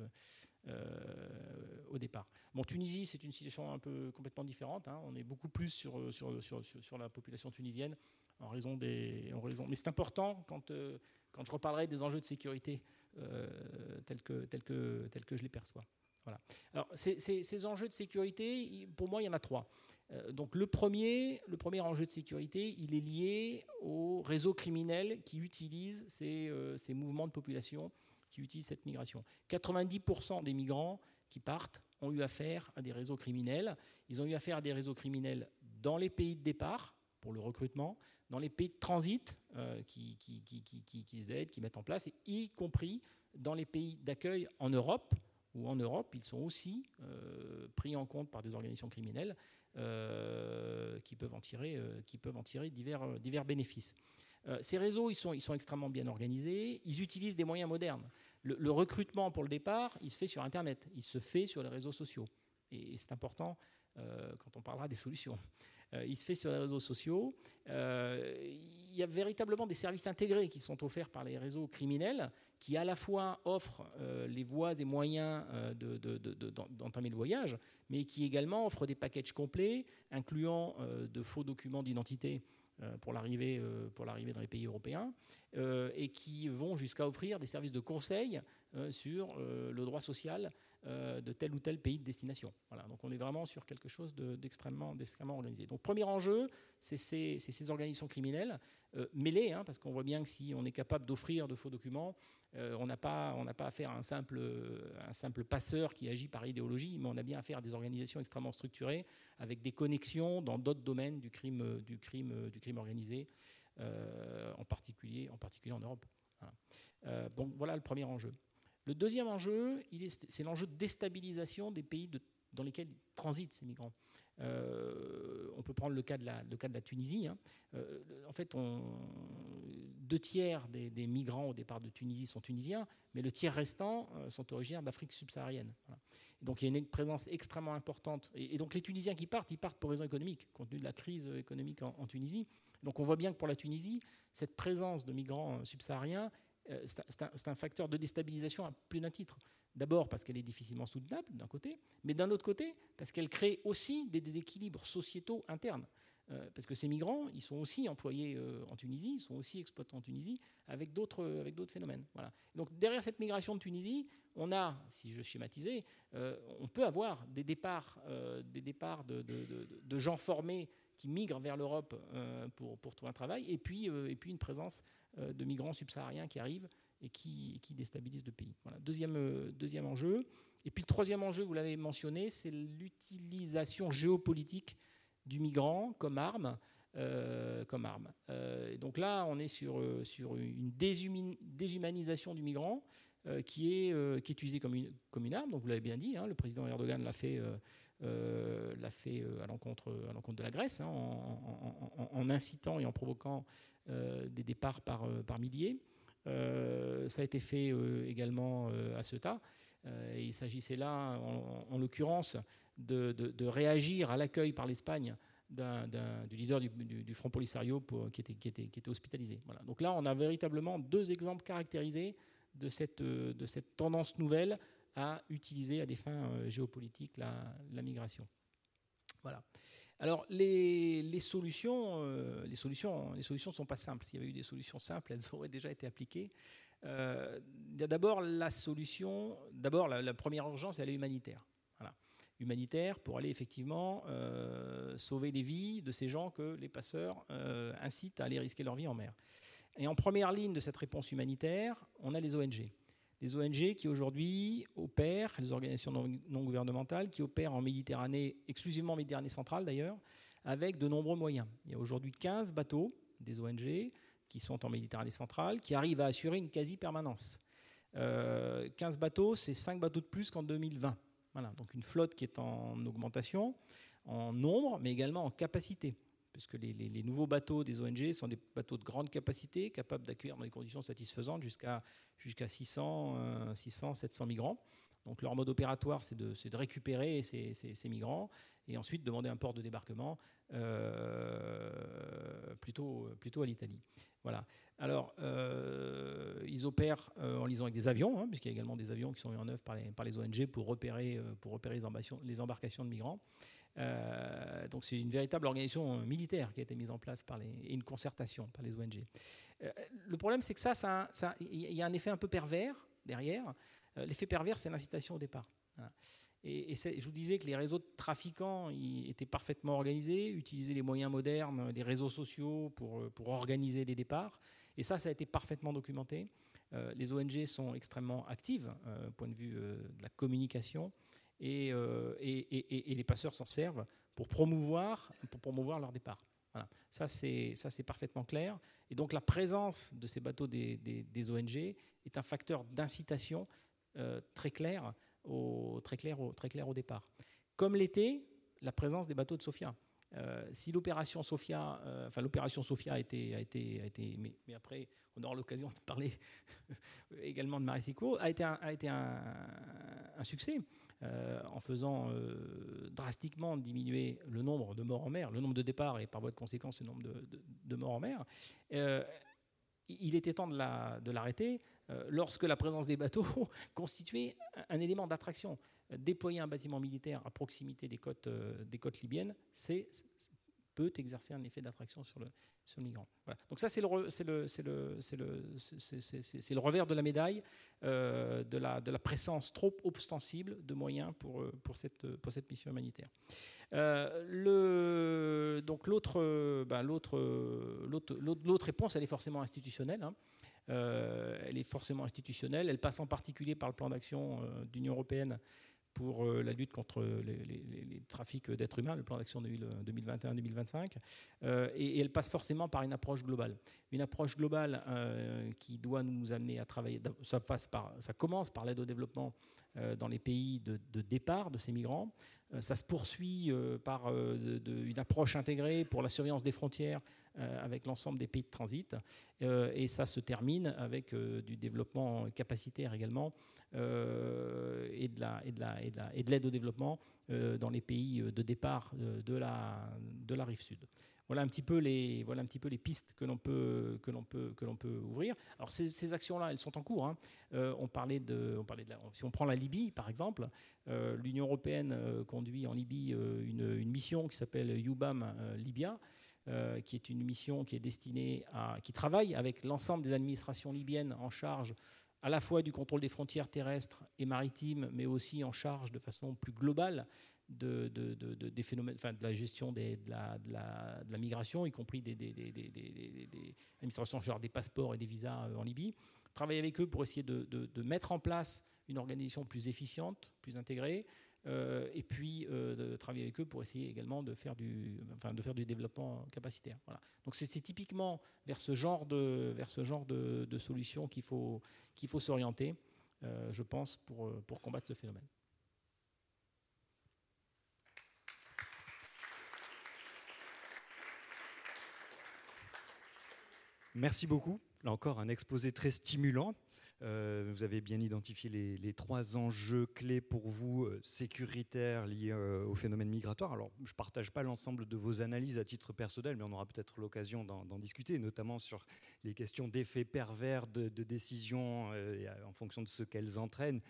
au départ. Bon, Tunisie, c'est une situation un peu complètement différente. Hein. on est beaucoup plus sur, sur, sur, sur la population tunisienne en raison des. En raison, mais c'est important quand, euh, quand je reparlerai des enjeux de sécurité euh, tels, que, tels, que, tels que je les perçois. Voilà. Alors, ces, ces, enjeux de sécurité, pour moi, il y en a trois. Euh, donc, le premier, enjeu de sécurité, il est lié aux réseaux criminels qui utilisent ces, ces mouvements de population, qui utilisent cette migration. 90% des migrants qui partent ont eu affaire à des réseaux criminels. Ils ont eu affaire à des réseaux criminels dans les pays de départ pour le recrutement, dans les pays de transit euh, qui, les aident, qui mettent en place, et y compris dans les pays d'accueil en Europe, où en Europe, ils sont aussi euh, pris en compte par des organisations criminelles euh, qui, peuvent en tirer, qui peuvent en tirer divers, bénéfices. ces réseaux, ils sont, extrêmement bien organisés, ils utilisent des moyens modernes. Le, recrutement pour le départ, il se fait sur Internet, il se fait sur les réseaux sociaux. Et c'est important quand on parlera des solutions. Euh, il se fait sur les réseaux sociaux. Euh, il y a véritablement des services intégrés qui sont offerts par les réseaux criminels qui à la fois offrent euh, les voies et moyens d'entamer le voyage, mais qui également offrent des packages complets incluant de faux documents d'identité pour l'arrivée dans les pays européens et qui vont jusqu'à offrir des services de conseil sur le droit social euh, de tel ou tel pays de destination. Voilà, donc on est vraiment sur quelque chose d'extrêmement organisé. Donc premier enjeu, c'est ces, organisations criminelles euh, mêlées, hein, parce qu'on voit bien que si on est capable d'offrir de faux documents, euh, on n'a pas, pas affaire à un simple, un simple passeur qui agit par idéologie, mais on a bien affaire à des organisations extrêmement structurées, avec des connexions dans d'autres domaines du crime, du crime, du crime organisé, en, particulier, en particulier en Europe. Donc voilà le premier enjeu. Le deuxième enjeu, c'est l'enjeu de déstabilisation des pays dans lesquels transitent ces migrants. on peut prendre le cas de la, Tunisie. Hein. en fait, deux tiers des, migrants au départ de Tunisie sont tunisiens, mais le tiers restant sont originaires d'Afrique subsaharienne. Donc il y a une présence extrêmement importante. Et, donc les Tunisiens qui partent, ils partent pour raison économique, compte tenu de la crise économique en, Tunisie. Donc on voit bien que pour la Tunisie, cette présence de migrants subsahariens, euh, c'est un, facteur de déstabilisation à plus d'un titre. D'abord parce qu'elle est difficilement soutenable d'un côté, mais d'un autre côté parce qu'elle crée aussi des déséquilibres sociétaux internes. Euh, parce que ces migrants, ils sont aussi employés euh, en Tunisie, ils sont aussi exploités en Tunisie avec d'autres phénomènes. Voilà. Donc derrière cette migration de Tunisie, on a, si je schématisais, euh, on peut avoir des départs, des départs de, gens formés qui migrent vers l'Europe pour, pour, trouver un travail, et puis, et puis une présence de migrants subsahariens qui arrivent et qui, qui déstabilisent le pays. Voilà. Deuxième, deuxième enjeu. Et puis le troisième enjeu, vous l'avez mentionné, c'est l'utilisation géopolitique du migrant comme arme. Euh, comme arme. Euh, donc là, on est sur, euh, sur une déshumanisation du migrant qui, est, qui est utilisée comme une, comme une arme. Donc vous l'avez bien dit, hein, le président Erdogan l'a fait, l'a fait à l'encontre de la Grèce, hein, en, incitant et en provoquant des départs par, milliers. ça a été fait également à Ceuta. il s'agissait là, en l'occurrence, de, réagir à l'accueil par l'Espagne du leader du, Front Polisario qui, était, hospitalisé. Donc là, on a véritablement deux exemples caractérisés de cette tendance nouvelle à utiliser à des fins euh, géopolitiques la, migration. Voilà. Alors les, solutions, euh, les solutions, les solutions ne sont pas simples. S'il y avait eu des solutions simples, elles auraient déjà été appliquées. Euh, d'abord la solution, d'abord la, première urgence, elle est humanitaire humanitaire pour aller effectivement euh, sauver les vies de ces gens que les passeurs incitent à aller risquer leur vie en mer. Et en première ligne de cette réponse humanitaire, on a les ONG. Les ONG qui aujourd'hui opèrent, les organisations non, gouvernementales qui opèrent en Méditerranée, exclusivement en Méditerranée centrale d'ailleurs, avec de nombreux moyens. Il y a aujourd'hui 15 bateaux des ONG qui sont en Méditerranée centrale, qui arrivent à assurer une quasi-permanence. 15 euh, bateaux, c'est 5 bateaux de plus qu'en 2020 donc une flotte qui est en augmentation, en nombre, mais également en capacité, puisque les, les, nouveaux bateaux des ONG sont des bateaux de grande capacité, capables d'accueillir dans des conditions satisfaisantes jusqu'à jusqu'à 600, 600, 700 migrants. Donc leur mode opératoire, c'est de, récupérer ces, migrants et ensuite demander un port de débarquement euh, plutôt, plutôt à l'Italie. Voilà. Alors, euh, ils opèrent euh, en lisant avec des avions, hein, puisqu'il y a également des avions qui sont mis en œuvre par les, ONG pour repérer, pour repérer les embarcations de migrants. Donc c'est une véritable organisation militaire qui a été mise en place par les, et une concertation par les ONG. le problème, c'est que ça, il ça, y a un effet un peu pervers derrière. L'effet pervers, c'est l'incitation au départ. Et, je vous disais que les réseaux de trafiquants étaient parfaitement organisés, utilisaient les moyens modernes, les réseaux sociaux pour, euh, pour organiser les départs. Et ça, ça a été parfaitement documenté. Euh, les ONG sont extrêmement actives euh, point de vue de la communication et, et, les passeurs s'en servent pour promouvoir, leur départ. Ça, c'est parfaitement clair. Et donc la présence de ces bateaux des, ONG est un facteur d'incitation très clair au, très, clair au, départ. Comme l'était la présence des bateaux de Sofia. Euh, si l'opération Sofia, euh, enfin l'opération Sofia a été, a été, a été mais, après on aura l'occasion de parler <laughs> également de Marisico, a été a été un succès euh, en faisant drastiquement diminuer le nombre de morts en mer, le nombre de départs et par voie de conséquence le nombre de, morts en mer. il était temps de l'arrêter. La, euh, lorsque la présence des bateaux <laughs> constituait un élément d'attraction. Déployer un bâtiment militaire à proximité euh, des côtes libyennes, c'est peut exercer un effet d'attraction sur le, sur le migrant. Donc ça, c'est le, le, revers de la médaille euh, de, la, de la présence trop ostensible de moyens pour, pour, cette, pour cette mission humanitaire. l'autre, ben, l'autre, réponse, elle est forcément institutionnelle. Hein. Euh, elle est forcément institutionnelle. Elle passe en particulier par le plan d'action euh, d'Union européenne pour euh, la lutte contre les, trafics d'êtres humains, le plan d'action 2021-2025, et, elle passe forcément par une approche globale. Une approche globale qui doit nous amener à travailler, ça, passe par, ça commence par l'aide au développement dans les pays de, départ de ces migrants, ça se poursuit par une approche intégrée pour la surveillance des frontières avec l'ensemble des pays de transit. et ça se termine avec du développement capacitaire également et de l'aide au développement dans les pays de départ de la, de la rive sud. Voilà un petit peu les, pistes que l'on peut, ouvrir. Alors ces, actions-là, elles sont en cours. Hein. Euh, on parlait de, si on prend la Libye par exemple, euh, l'Union européenne euh, conduit en Libye une, mission qui s'appelle UBAM Libya. qui est une mission qui est destinée à, qui travaille avec l'ensemble des administrations libyennes en charge à la fois du contrôle des frontières terrestres et maritimes, mais aussi en charge de façon plus globale de, des phénomènes, de la gestion de, la, migration, y compris des, administrations genre des passeports et des visas euh, en Libye. Travailler avec eux pour essayer de, mettre en place une organisation plus efficiente, plus intégrée, et puis euh, de travailler avec eux pour essayer également de faire du, enfin, de faire du développement capacitaire. Voilà. Donc c'est typiquement vers ce genre de, vers ce genre de, de solutions qu'il faut, qu'il faut s'orienter, je pense, pour, pour combattre ce phénomène. Merci beaucoup. Là encore, un exposé très stimulant. Euh, vous avez bien identifié les, trois enjeux clés pour vous, euh, sécuritaires liés euh, au phénomène migratoire. Alors, je ne partage pas l'ensemble de vos analyses à titre personnel, mais on aura peut-être l'occasion d'en discuter, notamment sur les questions d'effets pervers de, de décisions en fonction de ce qu'elles entraînent.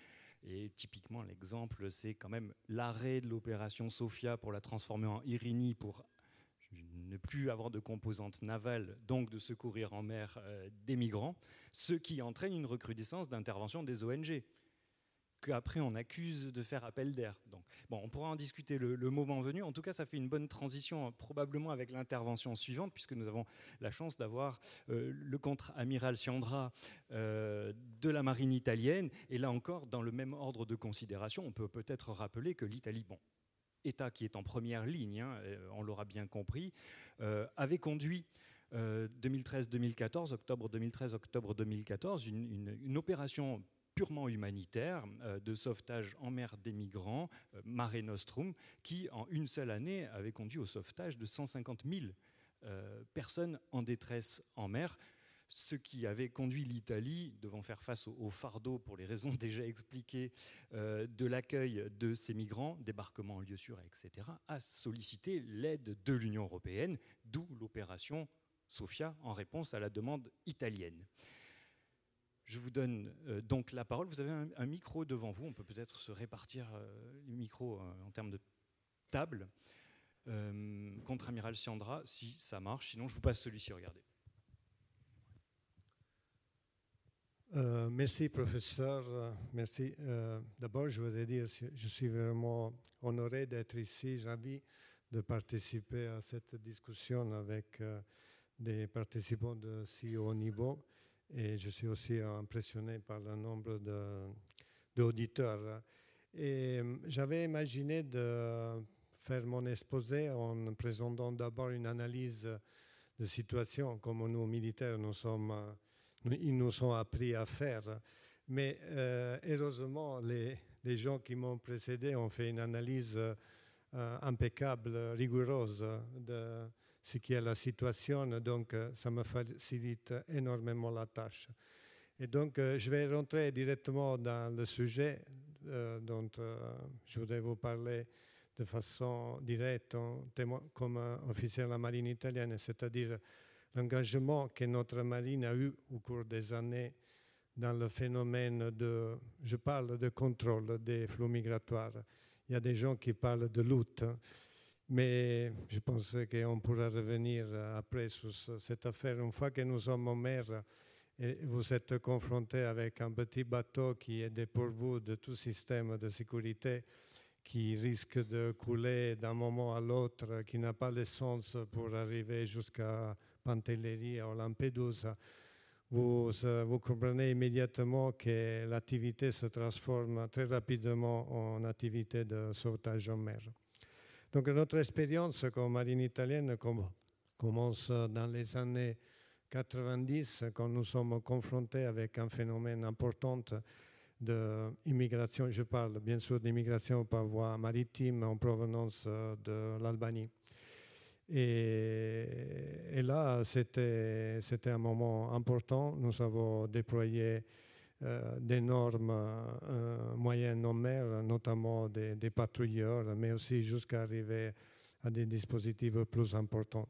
Et typiquement, l'exemple, c'est quand même l'arrêt de l'opération Sophia pour la transformer en Irini pour ne plus avoir de composante navale, donc de secourir en mer euh, des migrants, ce qui entraîne une recrudescence d'intervention des ONG, qu'après on accuse de faire appel d'air. Donc, bon, on pourra en discuter le, moment venu. En tout cas, ça fait une bonne transition, probablement avec l'intervention suivante, puisque nous avons la chance d'avoir euh, le contre-amiral Siandra euh, de la marine italienne. Et là encore, dans le même ordre de considération, on peut peut-être rappeler que l'Italie, bon, État qui est en première ligne, hein, euh, on l'aura bien compris, euh, avait conduit 2013-2014, euh, octobre 2013, octobre 2014, une, opération purement humanitaire de sauvetage en mer des migrants, Mare Nostrum, qui en une seule année avait conduit au sauvetage de 150 000 personnes en détresse en mer ce qui avait conduit l'Italie, devant faire face au, fardeau pour les raisons <laughs> déjà expliquées euh, de l'accueil de ces migrants, débarquement en lieu sûr, etc., à solliciter l'aide de l'Union européenne, d'où l'opération Sofia en réponse à la demande italienne. Je vous donne euh, donc la parole. Vous avez un, micro devant vous. On peut peut-être se répartir euh, le micro en termes de table. Contre-amiral Siandra, si ça marche. Sinon, je vous passe celui-ci. Regardez. Euh, merci, professeur. Merci. Euh, d'abord, je voudrais dire que je suis vraiment honoré d'être ici, ravi de participer à cette discussion avec euh, des participants de si haut niveau. Et je suis aussi impressionné par le nombre d'auditeurs. Et j'avais imaginé de faire mon exposé en présentant d'abord une analyse de situation, comme nous militaires, nous sommes ils nous ont appris à faire. Mais euh, heureusement, les, gens qui m'ont précédé ont fait une analyse euh, impeccable, rigoureuse de ce qui est la situation, donc euh, ça me facilite énormément la tâche. Et donc, je vais rentrer directement dans le sujet dont je voudrais vous parler de façon directe comme officier de la marine italienne, c'est-à-dire l'engagement que notre marine a eu au cours des années dans le phénomène de, je parle de contrôle des flux migratoires. Il y a des gens qui parlent de lutte, mais je pense qu'on pourra revenir après sur cette affaire. Une fois que nous sommes en mer et vous êtes confronté avec un petit bateau qui est dépourvu de tout système de sécurité, qui risque de couler d'un moment à l'autre, qui n'a pas l'essence pour arriver jusqu'à Pantelleria ou Lampedusa, vous, vous comprenez immédiatement que l'activité se transforme très rapidement en activité de sauvetage en mer. Donc notre expérience comme marine italienne commence dans les années 90 quand nous sommes confrontés avec un phénomène important d'immigration. Je parle bien sûr d'immigration par voie maritime en provenance de l'Albanie. Et, là, c'était un moment important. Nous avons déployé euh, des normes euh, moyennes en mer, notamment des, des patrouilleurs, mais aussi jusqu'à arriver à des dispositifs plus importants.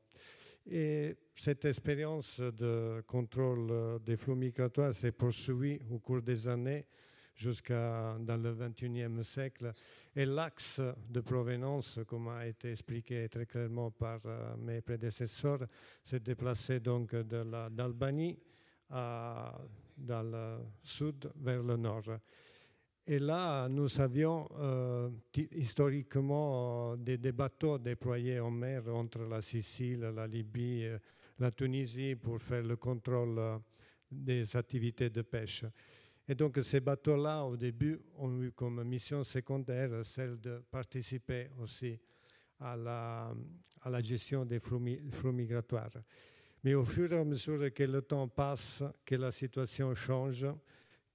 Et cette expérience de contrôle des flux migratoires s'est poursuivie au cours des années jusqu'à dans le XXIe siècle. Et l'axe de provenance, comme a été expliqué très clairement par euh, mes prédécesseurs, s'est déplacé donc d'Albanie dans le sud vers le nord. Et là, nous avions euh, historiquement euh, des, des, bateaux déployés en mer entre la Sicile, la Libye, la Tunisie pour faire le contrôle des activités de pêche. Et donc ces bateaux-là, au début, ont eu comme mission secondaire celle de participer aussi à la, à la gestion des flux, migratoires. Mais au fur et à mesure que le temps passe, que la situation change,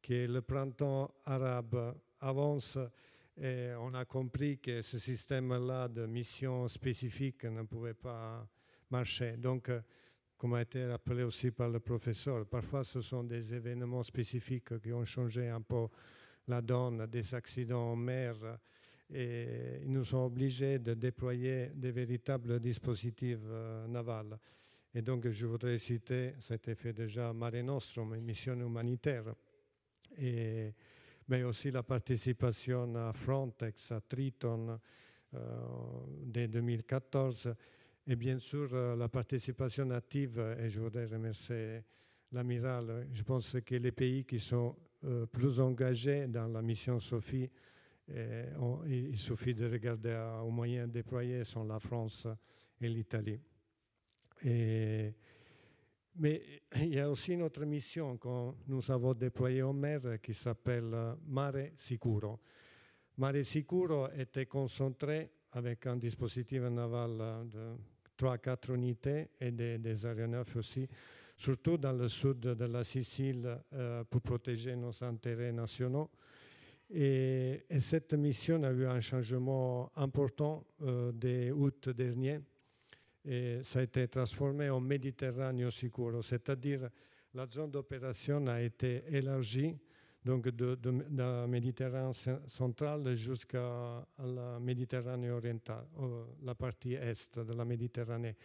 que le printemps arabe avance, on a compris que ce système-là de mission spécifique ne pouvait pas marcher. Donc, comme a été rappelé aussi par le professeur. Parfois, ce sont des événements spécifiques qui ont changé un peu la donne, des accidents en mer, et ils nous ont obligés de déployer des véritables dispositifs euh, navals. Et donc, je voudrais citer, ça a été fait déjà Mare Nostrum, une mission humanitaire, mais aussi la participation à Frontex, à Triton, euh, dès 2014 et bien sûr euh, la participation active, et je voudrais remercier l'amiral, je pense que les pays qui sont euh, plus engagés dans la mission Sophie, il suffit de regarder aux moyens déployés sont la France et l'Italie. mais il y a aussi une autre mission que nous avons déployée en mer qui s'appelle Mare Sicuro. Mare Sicuro était concentré avec un dispositif naval de 3-4 unités et des, des, aéronefs aussi, surtout dans le sud de la Sicile euh, pour protéger nos intérêts nationaux. Et, cette mission a eu un changement important euh, dès août dernier ça a été transformé en Méditerranée Sicuro, c'est-à-dire la zone d'opération a été élargie donc de, la Méditerranée centrale jusqu'à la Méditerranée orientale, la partie est de la Méditerranée.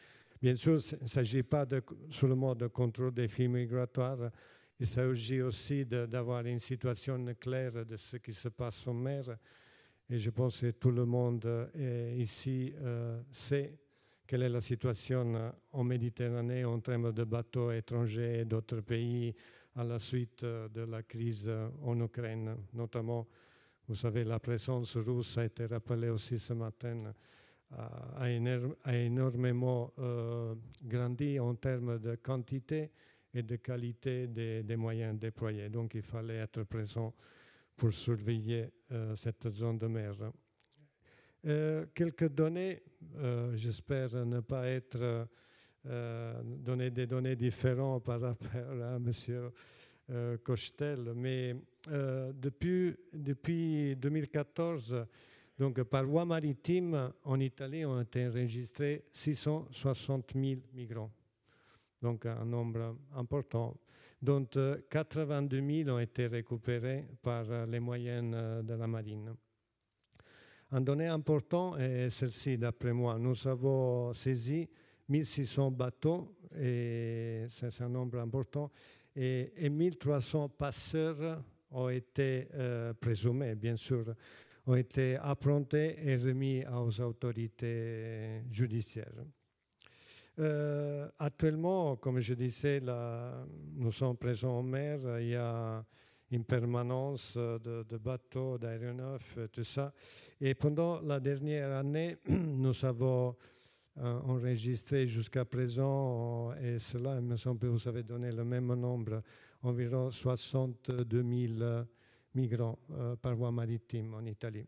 Bien sûr, il ne s'agit pas seulement de contrôle des flux migratoires, il s'agit aussi d'avoir une situation claire de ce qui se passe en mer. Et je pense que tout le monde ici euh, sait quelle est la situation en Méditerranée en termes de bateaux étrangers et d'autres pays à la suite euh, de la crise euh, en Ukraine, notamment, vous savez, la présence russe a été rappelée aussi ce matin, a, énormément euh, grandi en termes de quantité et de qualité des, moyens déployés. Donc il fallait être présent pour surveiller cette zone de mer. quelques données, j'espère ne pas être euh, donner des données différentes par rapport à M. Euh. Mais euh, depuis, depuis 2014, donc par voie maritime, en Italie, ont été enregistrés 660 000 migrants. Donc un nombre important, dont 82 000 ont été récupérés par les moyens de la marine. Un donnée important est celle-ci, d'après moi. Nous avons saisi 1600 bateaux, et c'est un nombre important, et, 1300 passeurs ont été euh, présumés, bien sûr, ont été apprentés et remis aux autorités judiciaires. Euh, actuellement, comme je disais, nous sommes présents en mer, il y a une permanence de, de bateaux, d'aéronefs, tout ça. Et pendant la dernière année, <clears throat> nous avons euh, enregistré jusqu'à présent, euh, et cela, me semble que vous avez donné le même nombre, environ 62 000 migrants euh, par voie maritime en Italie.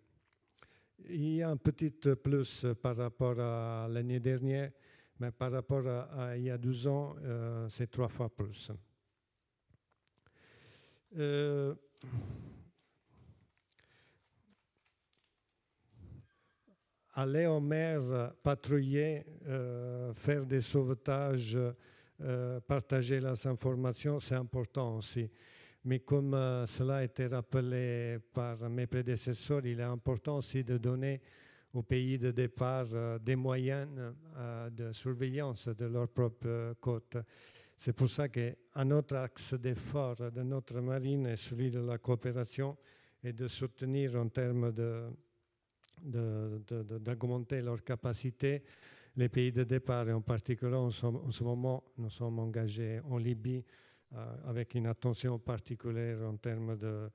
Il y a un petit plus par rapport à l'année dernière, mais par rapport à, il y a 12 ans, c'est trois fois plus. Aller en mer, patrouiller, faire des sauvetages, partager les informations, c'est important aussi. Mais comme cela a été rappelé par mes prédécesseurs, il est important aussi de donner au pays de départ euh, des moyens euh, de surveillance de leur propre côte. C'est pour ça qu'un autre axe d'effort de notre marine est celui de la coopération et de soutenir en termes d'augmenter de, leur capacité les pays de départ. Et en particulier, en ce, moment, nous sommes engagés en Libye euh, avec une attention particulière en termes de,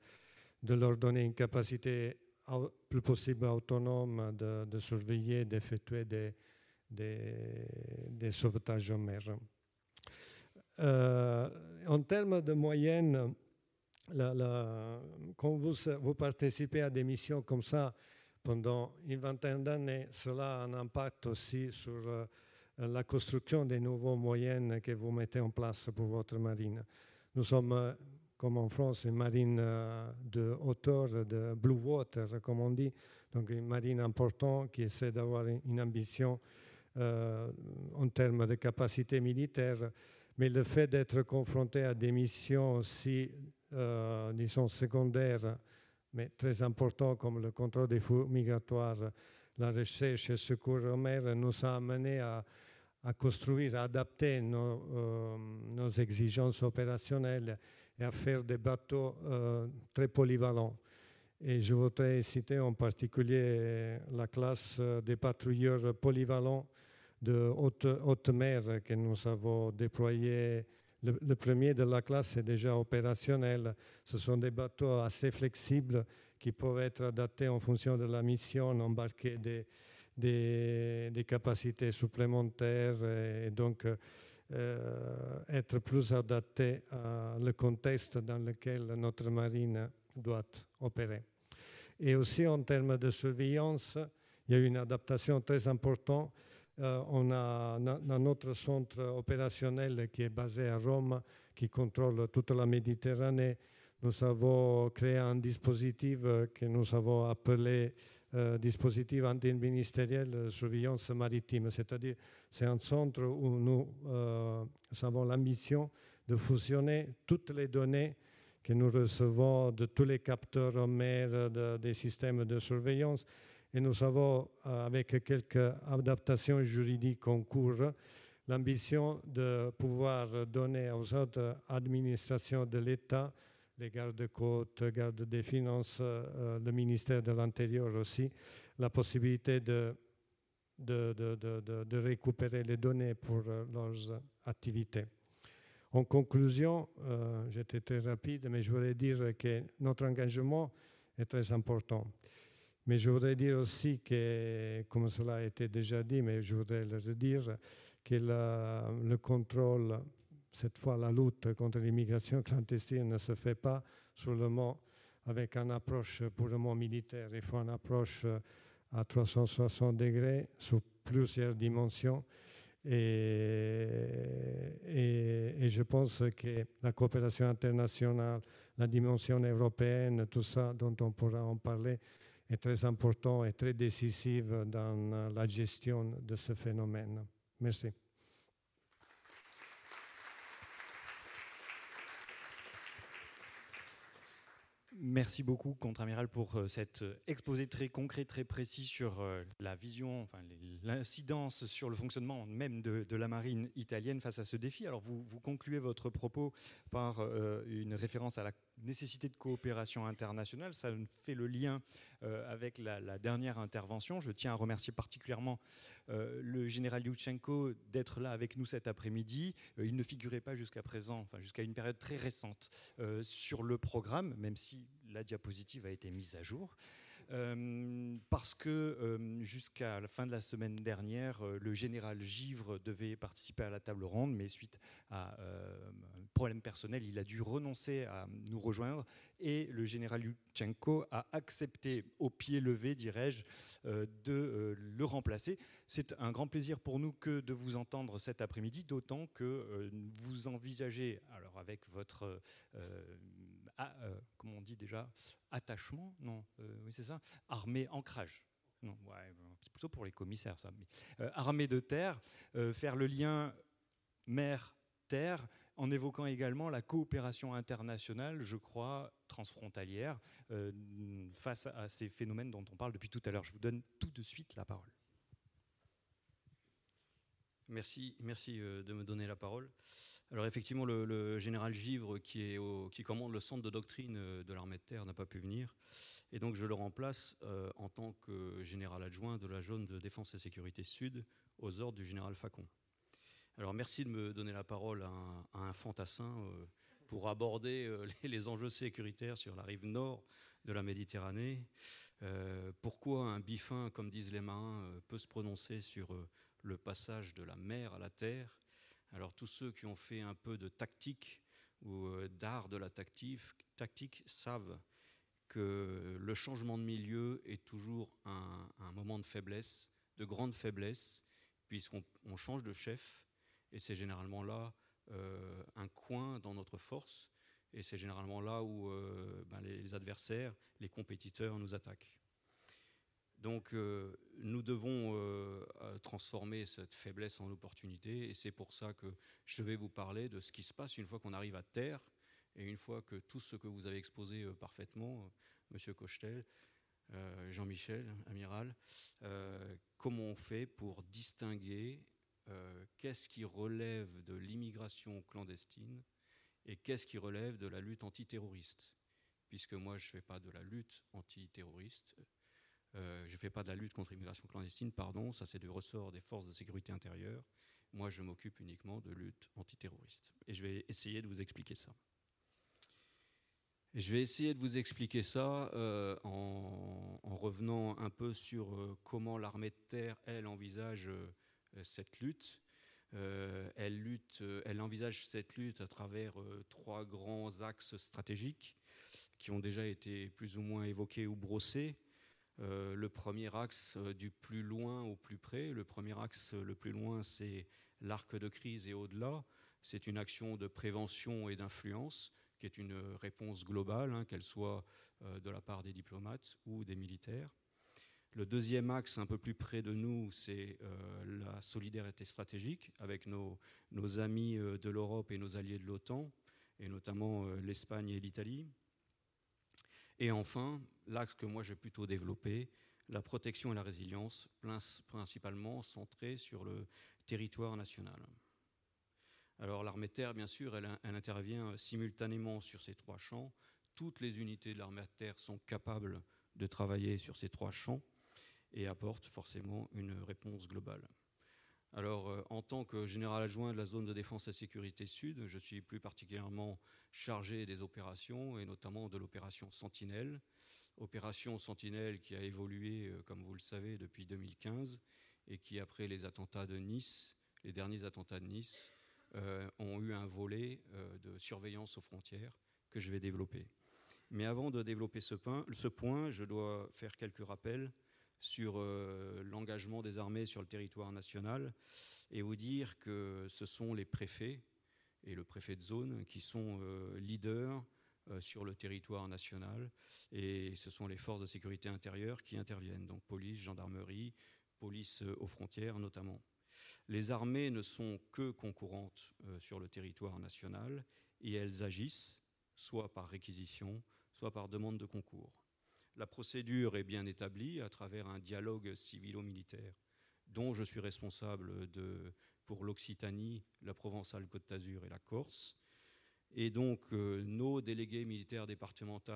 leur donner une capacité plus possible autonome de, de surveiller, d'effectuer des, des, sauvetages en mer. Euh, en termes de moyenne, quand vous, vous, participez à des missions comme ça pendant une vingtaine d'années, cela a un impact aussi sur euh, la construction des nouveaux moyens que vous mettez en place pour votre marine. Nous sommes euh, comme en France, une marine euh, de hauteur, de blue water, comme on dit, donc une marine importante qui essaie d'avoir une ambition en termes de capacité militaire, mais le fait d'être confronté à des missions aussi, disons, secondaires, mais très importantes comme le contrôle des flux migratoires, la recherche et le secours en mer, nous a amené à, construire, à adapter nos, nos exigences opérationnelles et à faire des bateaux euh, très polyvalents. Et je voudrais citer en particulier la classe des patrouilleurs polyvalents de haute, haute mer que nous avons déployé. Le, premier de la classe est déjà opérationnel. Ce sont des bateaux assez flexibles qui peuvent être adaptés en fonction de la mission, embarquer des, des, capacités supplémentaires et donc euh, être plus adapté à le contexte dans lequel notre marine doit opérer. Et aussi en termes de surveillance, il y a une adaptation très importante. Euh, on a notre centre opérationnel qui est basé à Rome, qui contrôle toute la Méditerranée, nous avons créé un dispositif que nous avons appelé euh, dispositif interministériel surveillance maritime, c'est-à-dire c'est un centre où nous euh, avons l'ambition de fusionner toutes les données que nous recevons de tous les capteurs en mer, des systèmes de surveillance, et nous avons, euh, avec quelques adaptations juridiques en cours, l'ambition de pouvoir donner aux autres administrations de l'État les gardes-côtes, gardes des finances, euh, le ministère de l'Intérieur aussi, la possibilité de, récupérer les données pour euh, leurs activités. En conclusion, j'étais très rapide, mais je voudrais dire que notre engagement est très important. Mais je voudrais dire aussi que, comme cela a été déjà dit, mais je voudrais le redire, que le contrôle cette fois, la lutte contre l'immigration clandestine ne se fait pas seulement avec une approche purement militaire. Il faut une approche à 360 degrés sur plusieurs dimensions. Et, et, je pense que la coopération internationale, la dimension européenne, tout ça dont on pourra en parler, est très important et très décisive dans la gestion de ce phénomène. Merci. Merci beaucoup, contre-amiral, pour euh, cet euh, exposé très concret, très précis sur euh, la vision, enfin, l'incidence sur le fonctionnement même de, la marine italienne face à ce défi. Alors, vous concluez votre propos par une référence à la nécessité de coopération internationale. Ça fait le lien avec la, dernière intervention. Je tiens à remercier particulièrement le général Yushchenko d'être là avec nous cet après-midi. il ne figurait pas jusqu'à présent, enfin jusqu'à une période très récente, sur le programme, même si la diapositive a été mise à jour. Euh, parce que euh, jusqu'à la fin de la semaine dernière, euh, le général Givre devait participer à la table ronde, mais suite à un problème personnel, il a dû renoncer à nous rejoindre et le général Yuchenko a accepté au pied levé, dirais-je, de le remplacer. C'est un grand plaisir pour nous que de vous entendre cet après-midi, d'autant que vous envisagez, alors avec votre euh, comme on dit déjà, attachement, non, euh, oui c'est ça, armée, ancrage. Non, c'est plutôt pour les commissaires, ça. armée de terre, faire le lien mer-terre, en évoquant également la coopération internationale, je crois, transfrontalière, face à ces phénomènes dont on parle depuis tout à l'heure. Je vous donne tout de suite la parole. Merci, merci de me donner la parole. Alors effectivement, le, général Givre, qui, commande le centre de doctrine euh, de l'armée de terre, n'a pas pu venir. Et donc je le remplace euh, en tant que général adjoint de la zone de défense et sécurité sud aux ordres du général Facon. Alors merci de me donner la parole à un, fantassin euh, pour aborder <laughs> les, enjeux sécuritaires sur la rive nord de la Méditerranée. pourquoi un bifin, comme disent les marins, peut se prononcer sur le passage de la mer à la terre alors tous ceux qui ont fait un peu de tactique ou euh, d'art de la tactique, savent que le changement de milieu est toujours un, moment de faiblesse, de grande faiblesse, puisqu'on change de chef, et c'est généralement là euh, un coin dans notre force, et c'est généralement là où euh, ben, les adversaires, les compétiteurs nous attaquent. Donc euh, nous devons euh, euh, transformer cette faiblesse en opportunité et c'est pour ça que je vais vous parler de ce qui se passe une fois qu'on arrive à terre et une fois que tout ce que vous avez exposé parfaitement, Monsieur Cochetel, Jean-Michel, amiral, comment on fait pour distinguer qu'est-ce qui relève de l'immigration clandestine et qu'est-ce qui relève de la lutte antiterroriste? Puisque moi, je ne fais pas de la lutte antiterroriste, euh, je ne fais pas de la lutte contre l'immigration clandestine, pardon, ça c'est du ressort des forces de sécurité intérieure. Moi, je m'occupe uniquement de lutte antiterroriste. Et je vais essayer de vous expliquer ça. je vais essayer de vous expliquer ça euh, en, revenant un peu sur euh, comment l'armée de terre, elle, envisage cette lutte. elle, lutte, elle envisage cette lutte à travers trois grands axes stratégiques qui ont déjà été plus ou moins évoqués ou brossés. Euh, le premier axe euh, du plus loin au plus près, le premier axe euh, le plus loin, c'est l'arc de crise et au-delà. C'est une action de prévention et d'influence qui est une réponse globale, hein, qu'elle soit de la part des diplomates ou des militaires. Le deuxième axe, un peu plus près de nous, c'est la solidarité stratégique avec nos, nos amis de l'Europe et nos alliés de l'OTAN, et notamment l'Espagne et l'Italie. Et enfin, l'axe que moi j'ai plutôt développé, la protection et la résilience, principalement centrée sur le territoire national. Alors l'armée terre, bien sûr, elle, intervient simultanément sur ces trois champs. Toutes les unités de l'armée terre sont capables de travailler sur ces trois champs et apportent forcément une réponse globale. Alors, euh, en tant que général adjoint de la zone de défense et sécurité sud, je suis plus particulièrement chargé des opérations et notamment de l'opération Sentinelle. Opération Sentinelle qui a évolué, euh, comme vous le savez, depuis 2015 et qui, après les attentats de Nice, les derniers attentats de Nice, euh, ont eu un volet de surveillance aux frontières que je vais développer. Mais avant de développer ce point, je dois faire quelques rappels sur euh, l'engagement des armées sur le territoire national et vous dire que ce sont les préfets et le préfet de zone qui sont euh, leaders euh, sur le territoire national et ce sont les forces de sécurité intérieure qui interviennent, donc police, gendarmerie, police aux frontières notamment. Les armées ne sont que concurrentes sur le territoire national et elles agissent soit par réquisition, soit par demande de concours. La procédure est bien établie à travers un dialogue civilo-militaire dont je suis responsable pour l'Occitanie, la Provence-Alpes-Côte d'Azur et la Corse. Et donc euh, nos délégués militaires départementaux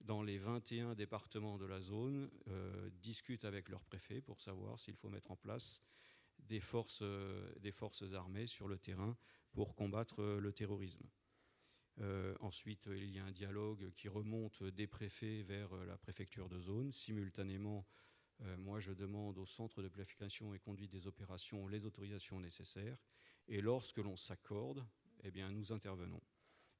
dans les 21 départements de la zone euh, discutent avec leurs préfets pour savoir s'il faut mettre en place des forces, euh, des forces armées sur le terrain pour combattre le terrorisme. Euh, ensuite, il y a un dialogue qui remonte des préfets vers euh, la préfecture de zone. Simultanément, euh, moi, je demande au centre de planification et conduite des opérations les autorisations nécessaires. Et lorsque l'on s'accorde, eh bien, nous intervenons.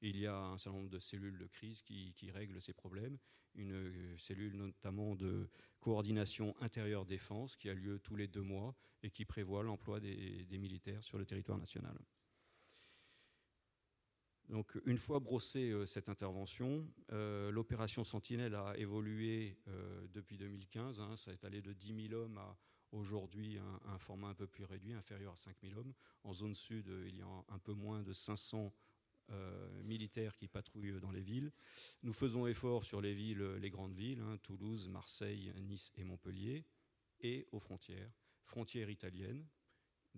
Il y a un certain nombre de cellules de crise qui, règlent ces problèmes. Une cellule notamment de coordination intérieure-défense qui a lieu tous les deux mois et qui prévoit l'emploi des militaires sur le territoire national. Donc, une fois brossée cette intervention, l'opération Sentinelle a évolué depuis 2015. Hein. ça est allé de 10 000 hommes à aujourd'hui un, format un peu plus réduit, inférieur à 5 000 hommes. En zone sud, il y a un peu moins de 500 euh, militaires qui patrouillent dans les villes. Nous faisons effort sur les villes, les grandes villes, hein, Toulouse, Marseille, Nice et Montpellier, et aux frontières, frontières italiennes,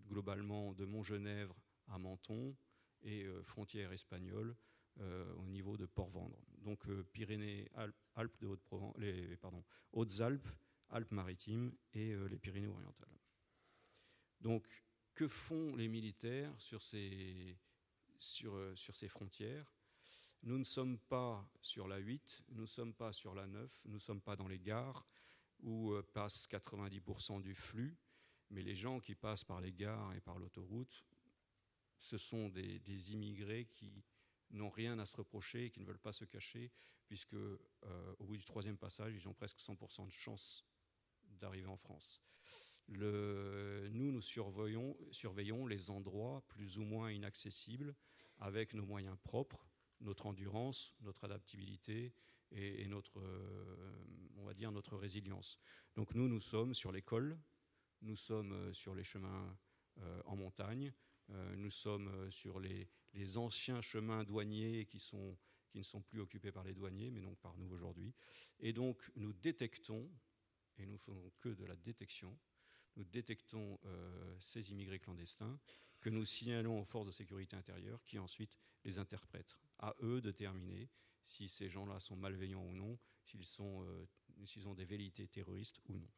globalement de Montgenèvre à Menton, et euh, frontières espagnoles euh, au niveau de Port-Vendre. Donc Pyrénées, Alpes, de Haute-Provence, pardon, Hautes-Alpes, Alpes-Maritimes et les Pyrénées-Orientales. Donc, que font les militaires sur ces sur, euh, ces frontières? Nous ne sommes pas sur la 8, nous ne sommes pas sur la 9, nous ne sommes pas dans les gares où euh, passe 90% du flux, mais les gens qui passent par les gares et par l'autoroute, ce sont des, immigrés qui n'ont rien à se reprocher et qui ne veulent pas se cacher, puisque euh, au bout du troisième passage, ils ont presque 100% de chance d'arriver en France. Nous, nous surveillons, les endroits plus ou moins inaccessibles avec nos moyens propres, notre endurance, notre adaptabilité et, notre, euh, on va dire, notre résilience. Donc nous, nous sommes sur les cols, nous sommes euh, sur les chemins en montagne, nous sommes sur les, anciens chemins douaniers qui, ne sont plus occupés par les douaniers, mais donc par nous aujourd'hui. Et donc nous détectons, et nous ne faisons que de la détection, nous détectons ces immigrés clandestins que nous signalons aux forces de sécurité intérieure qui ensuite les interprètent. À eux de déterminer si ces gens-là sont malveillants ou non, s'ils euh, ont des velléités terroristes ou non.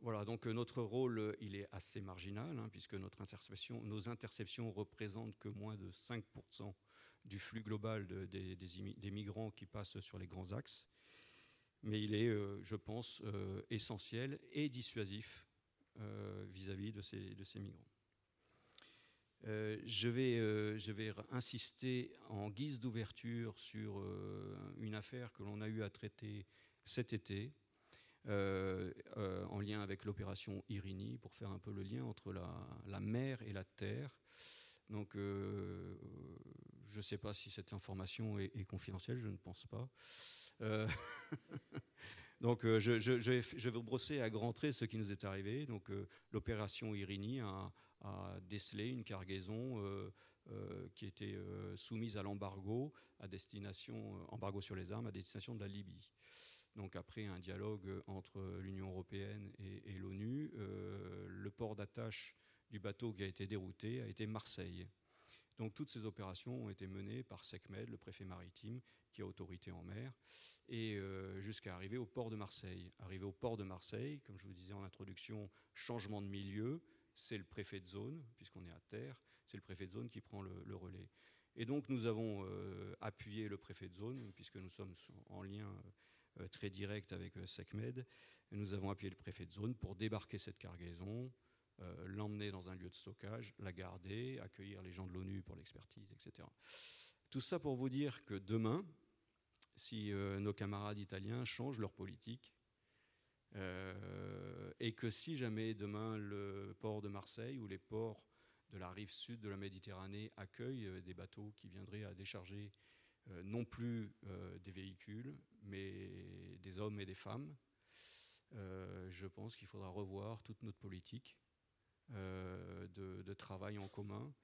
Voilà, donc euh, notre rôle, euh, il est assez marginal, hein, puisque notre interception, nos interceptions représentent que moins de 5% du flux global des, migrants qui passent sur les grands axes. Mais il est, je pense, essentiel et dissuasif euh, vis-à-vis de, ces, de, ces, migrants. Euh, je, vais, euh, je, vais, insister en guise d'ouverture sur une affaire que l'on a eu à traiter cet été, en lien avec l'opération Irini, pour faire un peu le lien entre la, mer et la terre. Donc, je ne sais pas si cette information est, confidentielle, je ne pense pas. <laughs> Donc euh, je, vais brosser à grands traits ce qui nous est arrivé. Donc euh, l'opération Irini a, décelé une cargaison euh, qui était soumise à l'embargo à destination embargo sur les armes à destination de la Libye. Donc après un dialogue entre l'Union européenne et, l'ONU, le port d'attache du bateau qui a été dérouté a été Marseille. Donc toutes ces opérations ont été menées par SECMED, le préfet maritime, qui a autorité en mer, et euh, jusqu'à arriver au port de Marseille. Arrivé au port de Marseille, comme je vous disais en introduction, changement de milieu, c'est le préfet de zone, puisqu'on est à terre, c'est le préfet de zone qui prend le, relais. Et donc nous avons euh, appuyé le préfet de zone, puisque nous sommes en lien euh, très direct avec SECMED, et nous avons appuyé le préfet de zone pour débarquer cette cargaison, euh, l'emmener dans un lieu de stockage, la garder, accueillir les gens de l'ONU pour l'expertise, etc. Tout ça pour vous dire que demain, si euh, nos camarades italiens changent leur politique, euh, et que si jamais demain le port de Marseille ou les ports de la rive sud de la Méditerranée accueillent des bateaux qui viendraient à décharger non plus des véhicules, mais des hommes et des femmes, je pense qu'il faudra revoir toute notre politique euh, de, travail en commun,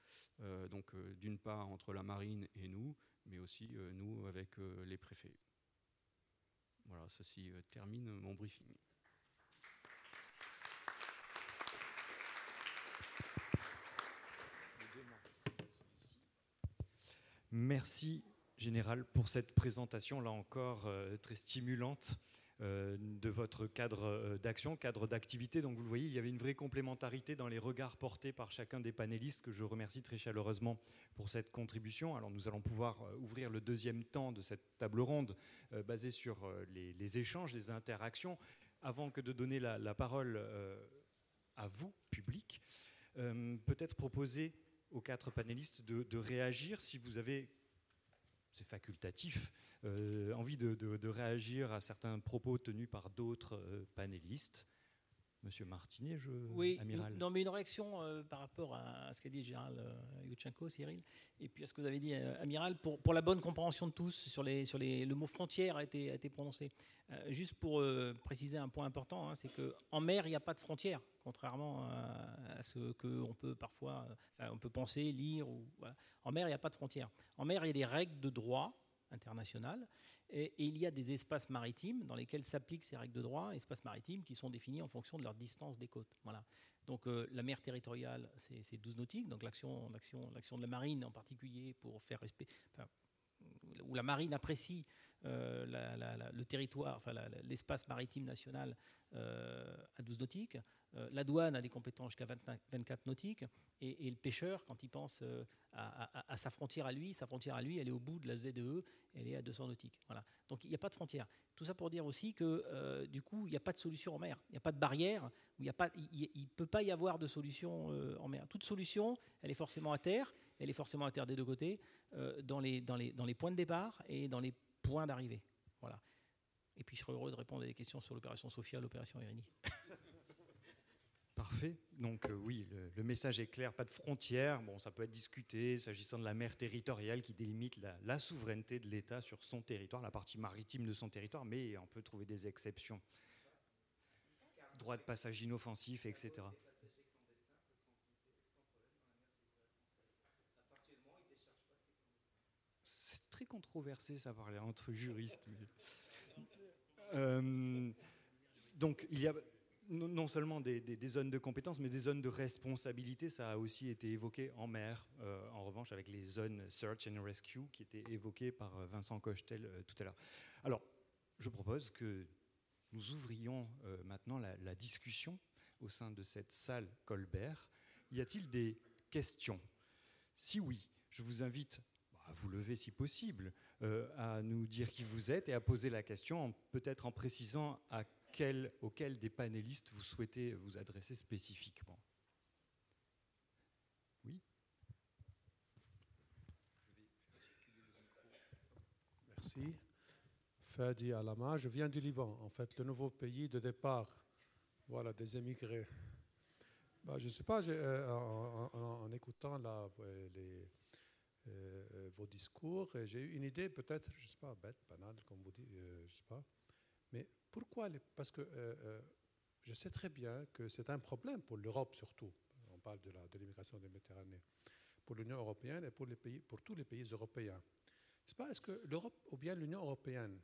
euh, donc euh, d'une part entre la marine et nous, mais aussi nous avec les préfets. Voilà, ceci termine mon briefing. Merci, Général, pour cette présentation, là encore, très stimulante. Euh, de votre cadre euh, d'action, cadre d'activité. Donc vous le voyez, il y avait une vraie complémentarité dans les regards portés par chacun des panélistes que je remercie très chaleureusement pour cette contribution. Alors nous allons pouvoir euh, ouvrir le deuxième temps de cette table ronde basée sur les, échanges, les interactions. Avant que de donner la, parole à vous, public, peut-être proposer aux quatre panélistes de réagir si vous avez c'est facultatif, euh, envie de, réagir à certains propos tenus par d'autres euh, panélistes. Monsieur Martinet, je, oui, amiral. Non, mais une réaction euh, par rapport à, ce qu'a dit général euh, Cyril, et puis à ce que vous avez dit, amiral, pour, pour, la bonne compréhension de tous sur, les, sur les, le mot frontière a été, a été prononcé. Juste pour préciser un point important, hein, c'est qu'en mer, il n'y a pas de frontière, contrairement à, ce qu'on peut parfois, on peut penser, lire. Ou, En mer, il n'y a pas de frontière. En mer, il y a des règles de droit international. Et, il y a des espaces maritimes dans lesquels s'appliquent ces règles de droit, espaces maritimes qui sont définis en fonction de leur distance des côtes. Voilà. Donc euh, la mer territoriale, c'est 12 nautiques, donc l'action de la marine en particulier pour faire respect, enfin, où la marine apprécie euh, le territoire, enfin, l'espace maritime national euh, à 12 nautiques. Euh, la douane a des compétences jusqu'à 24 nautiques. Et, le pêcheur, quand il pense à, sa frontière à lui, sa frontière à lui, elle est au bout de la ZDE, elle est à 200 nautiques. Voilà. Donc il n'y a pas de frontière. Tout ça pour dire aussi que du coup, il n'y a pas de solution en mer. Il n'y a pas de barrière. Il ne peut pas y avoir de solution en mer. Toute solution, elle est forcément à terre. Elle est forcément à terre des deux côtés, dans les points de départ et dans les point d'arrivée. Voilà. Et puis je serai heureux de répondre à des questions sur l'opération Sophia, l'opération Irini. Parfait. Donc euh, oui, le, message est clair, pas de frontières. Bon, ça peut être discuté s'agissant de la mer territoriale qui délimite la, souveraineté de l'État sur son territoire, la partie maritime de son territoire, mais on peut trouver des exceptions. Droit de passage inoffensif, etc. très controversé, ça parlait entre juristes. Euh, donc, il y a non seulement des, zones de compétences, mais des zones de responsabilité. Ça a aussi été évoqué en mer, euh, en revanche, avec les zones Search and Rescue qui étaient évoquées par euh, Vincent Cochetel tout à l'heure. Alors, je propose que nous ouvrions maintenant la, la, discussion au sein de cette salle Colbert. Y a-t-il des questions? Si oui, je vous invite à vous lever si possible, euh, à nous dire qui vous êtes et à poser la question, peut-être en précisant à quel, auquel des panélistes vous souhaitez vous adresser spécifiquement. Oui Merci. Fadi Alama, je viens du Liban, en fait, le nouveau pays de départ voilà, des émigrés. Bah, je ne sais pas, euh, en, en, écoutant là, les, vos discours. J'ai eu une idée, peut-être, je ne sais pas, bête, banale, comme vous dites, euh, je ne sais pas. Mais pourquoi Parce que je sais très bien que c'est un problème pour l'Europe surtout. On parle de l'immigration de des Méditerranée. Pour l'Union européenne et pour, les pays, pour tous les pays européens. Je sais pas, est-ce que l'Europe ou bien l'Union européenne,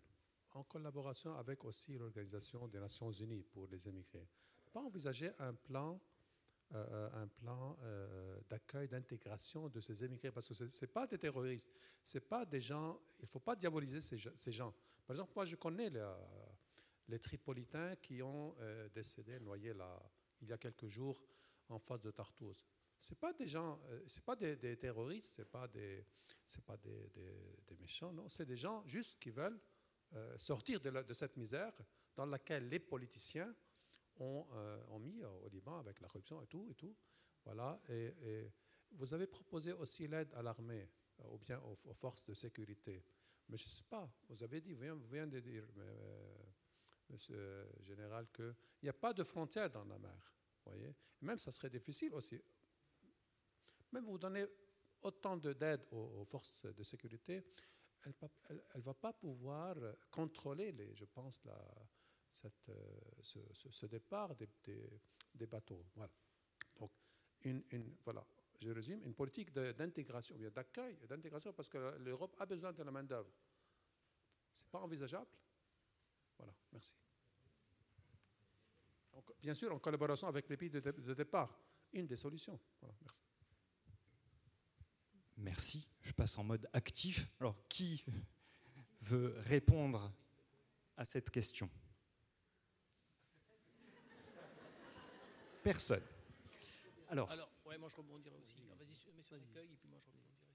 en collaboration avec aussi l'Organisation des Nations Unies pour les immigrés, pas envisager un plan euh, un plan euh, d'accueil, d'intégration de ces émigrés, parce que ce pas des terroristes, c'est pas des gens, il ne faut pas diaboliser ces, gens. Par exemple, moi je connais les, Tripolitains qui ont euh, décédé, noyés là, il y a quelques jours en face de Tartous. Ce pas des gens, c'est pas des, terroristes, ce pas, des, pas des, des, méchants, non, c'est des gens juste qui veulent sortir de cette misère dans laquelle les politiciens euh, ont, mis au Liban avec la corruption et tout. Et tout. Voilà. Et, vous avez proposé aussi l'aide à l'armée euh, ou bien aux, forces de sécurité. Mais je ne sais pas, vous avez dit, vous venez de dire, euh, monsieur le général, qu'il n'y a pas de frontière dans la mer. Voyez même ça serait difficile aussi. Même vous donnez autant d'aide aux, aux, forces de sécurité, elle ne va pas pouvoir contrôler, les, je pense, la, euh, ce, départ des, bateaux. Voilà. Donc, une, voilà, je résume, une politique d'intégration, d'accueil, d'intégration, parce que l'Europe a besoin de la main-d'œuvre. Ce n'est pas envisageable Voilà, merci. Bien sûr, en collaboration avec les pays de, départ, une des solutions. Merci. Merci. Je passe en mode actif. Alors, qui veut répondre à cette question? Personne. Alors. Alors, ouais, moi je rebondirai aussi. Vas-y, sur l'accueil et puis moi je rebondirai sur l'aide.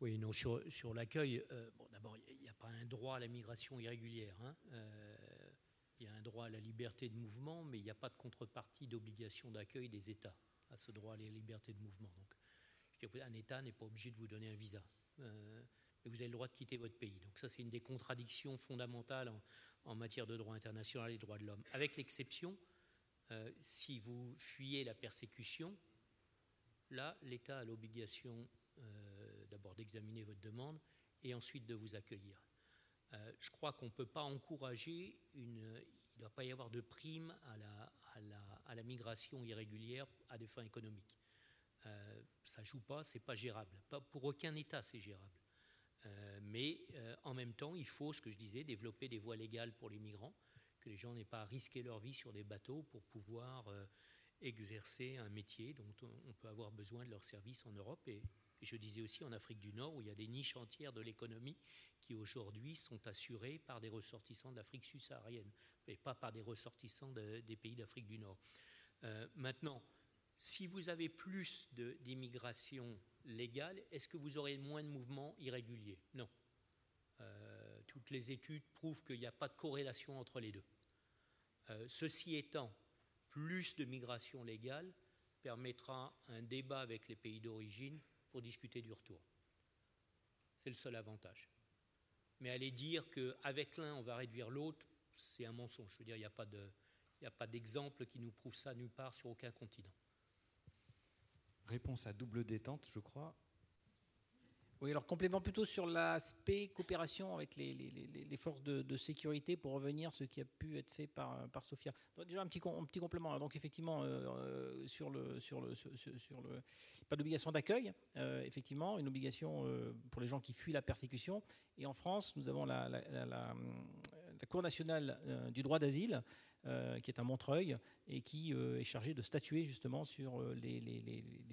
Oui, non, sur, sur l'accueil, euh, bon, d'abord, il n'y a, pas un droit à la migration irrégulière. Hein. Euh, il y a un droit à la liberté de mouvement, mais il n'y a pas de contrepartie d'obligation d'accueil des États à ce droit à la liberté de mouvement. Donc, je dire, un État n'est pas obligé de vous donner un visa. Euh, mais vous avez le droit de quitter votre pays. Donc ça, c'est une des contradictions fondamentales en, en, matière de droit international et de droits de l'homme, avec l'exception si vous fuyez la persécution, là, l'État a l'obligation d'abord d'examiner votre demande et ensuite de vous accueillir. je crois qu'on ne peut pas encourager une, il ne doit pas y avoir de prime à la, migration irrégulière à des fins économiques. Euh, ça joue pas, c'est pas gérable. Pas pour aucun État, c'est gérable. Euh, mais euh, en même temps, il faut, ce que je disais, développer des voies légales pour les migrants, que les gens n'aient pas à risquer leur vie sur des bateaux pour pouvoir euh, exercer un métier dont on peut avoir besoin de leurs services en Europe et, je disais aussi en Afrique du Nord, où il y a des niches entières de l'économie qui aujourd'hui sont assurées par des ressortissants d'Afrique subsaharienne, et pas par des ressortissants des pays d'Afrique du Nord. Euh, maintenant, si vous avez plus d'immigration légale, est-ce que vous aurez moins de mouvements irréguliers? Non. Toutes les études prouvent qu'il n'y a pas de corrélation entre les deux. Euh, ceci étant, plus de migration légale permettra un débat avec les pays d'origine pour discuter du retour. C'est le seul avantage. Mais aller dire qu'avec l'un, on va réduire l'autre, c'est un mensonge. Je veux dire, il n'y a pas d'exemple qui nous prouve ça nulle part sur aucun continent. Réponse à double détente, je crois. Oui, alors complément plutôt sur l'aspect coopération avec les, forces de, sécurité pour revenir à ce qui a pu être fait par, par Sofia. déjà un petit, complément. Donc effectivement, euh, euh, sur, le, pas d'obligation d'accueil, euh, effectivement, une obligation pour les gens qui fuient la persécution. Et en France, nous avons la, Cour nationale du droit d'asile, qui est à Montreuil et qui est chargée de statuer justement sur les,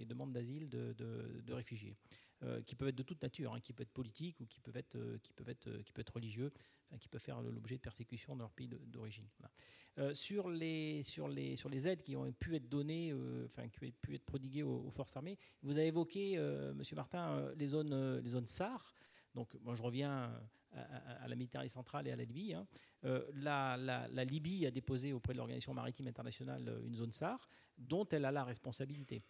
demandes d'asile de réfugiés. Euh, qui peuvent être de toute nature, hein, qui peuvent être politiques ou qui peuvent être, euh, qui peuvent être, euh, qui peuvent être religieux, qui peuvent faire l'objet de persécutions dans leur pays d'origine. sur, les, sur, les, sur les aides qui ont pu être données, enfin qui ont pu être prodiguées aux, forces armées, vous avez évoqué, Monsieur Martin, les zones, les zones SAR. Donc, moi, je reviens à, la Méditerranée centrale et à la Libye. Hein. la, Libye a déposé auprès de l'Organisation maritime internationale une zone SAR dont elle a la responsabilité.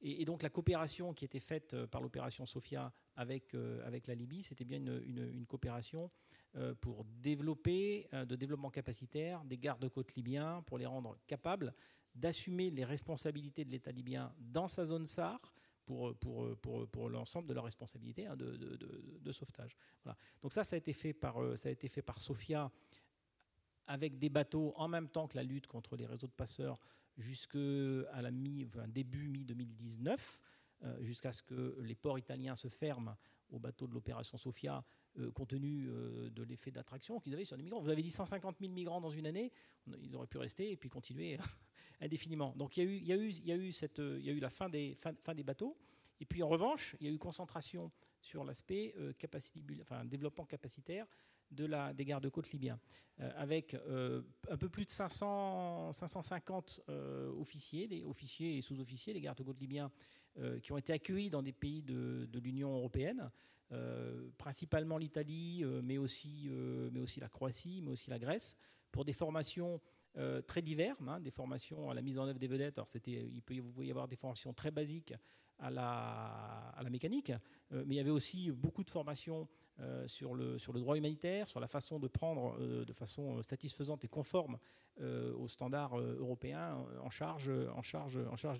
Et, donc la coopération qui était faite euh, par l'opération Sophia avec, euh, avec la Libye, c'était bien une, coopération euh, pour développer, de développement capacitaire, des gardes-côtes libyens, pour les rendre capables d'assumer les responsabilités de l'État libyen dans sa zone SAR, pour, pour, pour, pour l'ensemble de leurs responsabilités hein, de, sauvetage. Donc ça, ça a été fait par, ça a été fait par Sofia avec des bateaux en même temps que la lutte contre les réseaux de passeurs jusqu'à la mi, début mi-2019, euh, jusqu'à ce que les ports italiens se ferment aux bateaux de l'opération Sofia, euh, compte tenu euh, de l'effet d'attraction qu'ils avaient sur les migrants. Vous avez dit 150 000 migrants dans une année, ils auraient pu rester et puis continuer <laughs> indéfiniment. Donc il y a eu, la fin des, bateaux, et puis en revanche, il y a eu concentration sur l'aspect enfin, développement capacitaire de la, des gardes-côtes libyens, euh, avec euh, un peu plus de 500, 550 euh, officiers, des officiers et sous-officiers, des gardes-côtes libyens, qui ont été accueillis dans des pays de, l'Union européenne, principalement l'Italie, mais, aussi, mais aussi la Croatie, mais aussi la Grèce, pour des formations très diverses, hein, des formations à la mise en œuvre des vedettes. Alors il peut y avoir des formations très basiques à la, mécanique, mais il y avait aussi beaucoup de formations euh, sur, le, droit humanitaire, sur la façon de prendre euh, de façon satisfaisante et conforme euh, aux standards européens en charge,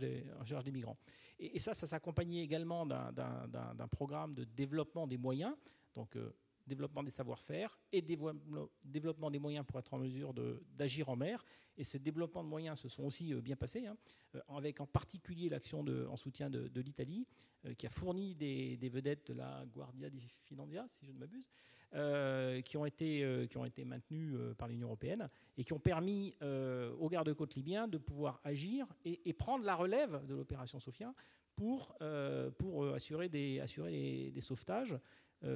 des, migrants. Et, ça, ça s'accompagnait également d'un programme de développement des moyens, donc développement des savoir-faire et développement des moyens pour être en mesure d'agir en mer. Et ces développements de moyens se sont aussi bien passés, hein, avec en particulier l'action en soutien de, l'Italie, euh, qui a fourni des, vedettes de la Guardia di Finanza, si je ne m'abuse, euh, qui, ont été, euh, qui ont été maintenues par l'Union européenne et qui ont permis aux gardes-côtes libyens de pouvoir agir et, prendre la relève de l'opération Sophia pour, pour assurer, des, assurer des sauvetages.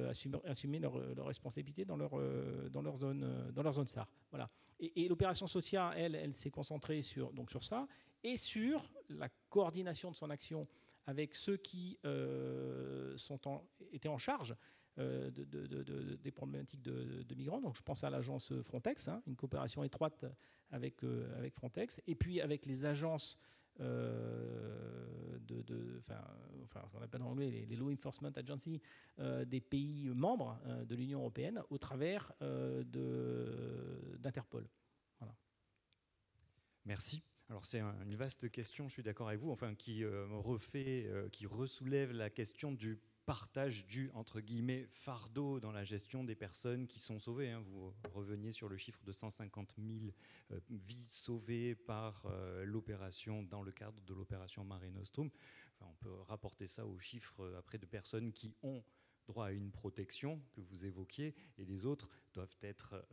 Assumer, assumer leurs leur responsabilités dans leur, dans, leur zone, dans leur zone SAR. Voilà. Et, l'opération Sophia, elle, elle s'est concentrée sur, donc sur ça et sur la coordination de son action avec ceux qui euh, sont étaient en charge euh, des problématiques de, migrants. Donc, je pense à l'agence Frontex, hein, une coopération étroite avec, euh, avec Frontex, et puis avec les agences de, enfin, ce qu'on appelle en anglais les, Law Enforcement Agencies des pays membres de l'Union européenne au travers d'Interpol. Merci. alors c'est une vaste question, je suis d'accord avec vous, enfin qui refait, qui ressoulève la question du partage du entre guillemets fardeau dans la gestion des personnes qui sont sauvées. Hein. Vous reveniez sur le chiffre de 150 000 euh, vies sauvées par euh, l'opération dans le cadre de l'opération Mare Nostrum. on peut rapporter ça aux chiffres euh, après de personnes qui ont droit à une protection que vous évoquiez et les autres doivent être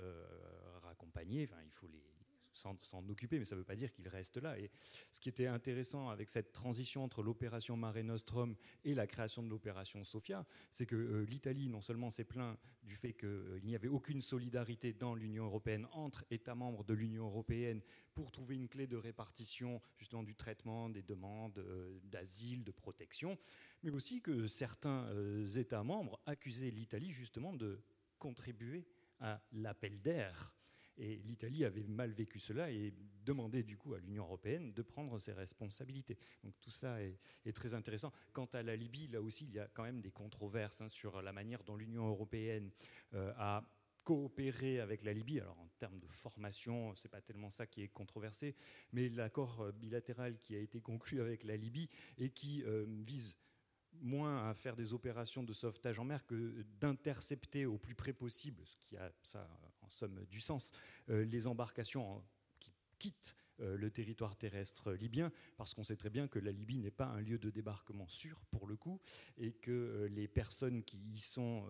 raccompagnés. Enfin, il faut les s'en occuper, mais ça ne veut pas dire qu'il reste là. Et ce qui était intéressant avec cette transition entre l'opération Mare Nostrum et la création de l'opération Sophia, c'est que euh, l'Italie non seulement s'est plaint du fait qu'il euh, n'y avait aucune solidarité dans l'Union européenne entre États membres de l'Union européenne pour trouver une clé de répartition justement du traitement des demandes euh, d'asile, de protection, mais aussi que certains États membres accusaient l'Italie justement de contribuer à l'appel d'air et l'Italie avait mal vécu cela et demandait du coup à l'Union européenne de prendre ses responsabilités. Donc tout ça est, très intéressant. Quant à la Libye, là aussi, il y a quand même des controverses hein, sur la manière dont l'Union européenne euh, a coopéré avec la Libye. Alors en termes de formation, c'est pas tellement ça qui est controversé, mais l'accord euh, bilatéral qui a été conclu avec la Libye et qui euh, vise moins à faire des opérations de sauvetage en mer que d'intercepter au plus près possible, ce qui a ça en somme du sens, euh, les embarcations qui quittent euh, le territoire terrestre libyen, parce qu'on sait très bien que la Libye n'est pas un lieu de débarquement sûr pour le coup, et que euh, les personnes qui y sont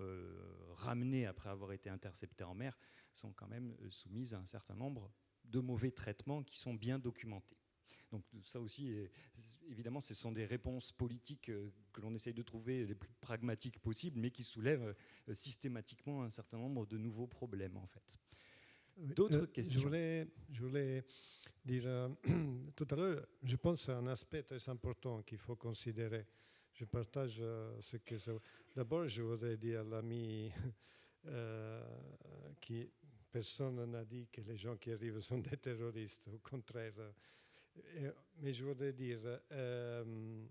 ramenées après avoir été interceptées en mer sont quand même soumises à un certain nombre de mauvais traitements qui sont bien documentés. Donc ça aussi, évidemment, ce sont des réponses politiques euh, que l'on essaye de trouver les plus pragmatiques possibles, mais qui soulèvent euh, systématiquement un certain nombre de nouveaux problèmes, en fait. D'autres euh, questions je voulais, je voulais dire, <clears throat> tout à l'heure, je pense à un aspect très important qu'il faut considérer. Je partage ce que... D'abord, je voudrais dire à l'ami <laughs> qui personne n'a dit que les gens qui arrivent sont des terroristes. Au contraire, mais je voudrais dire, euh,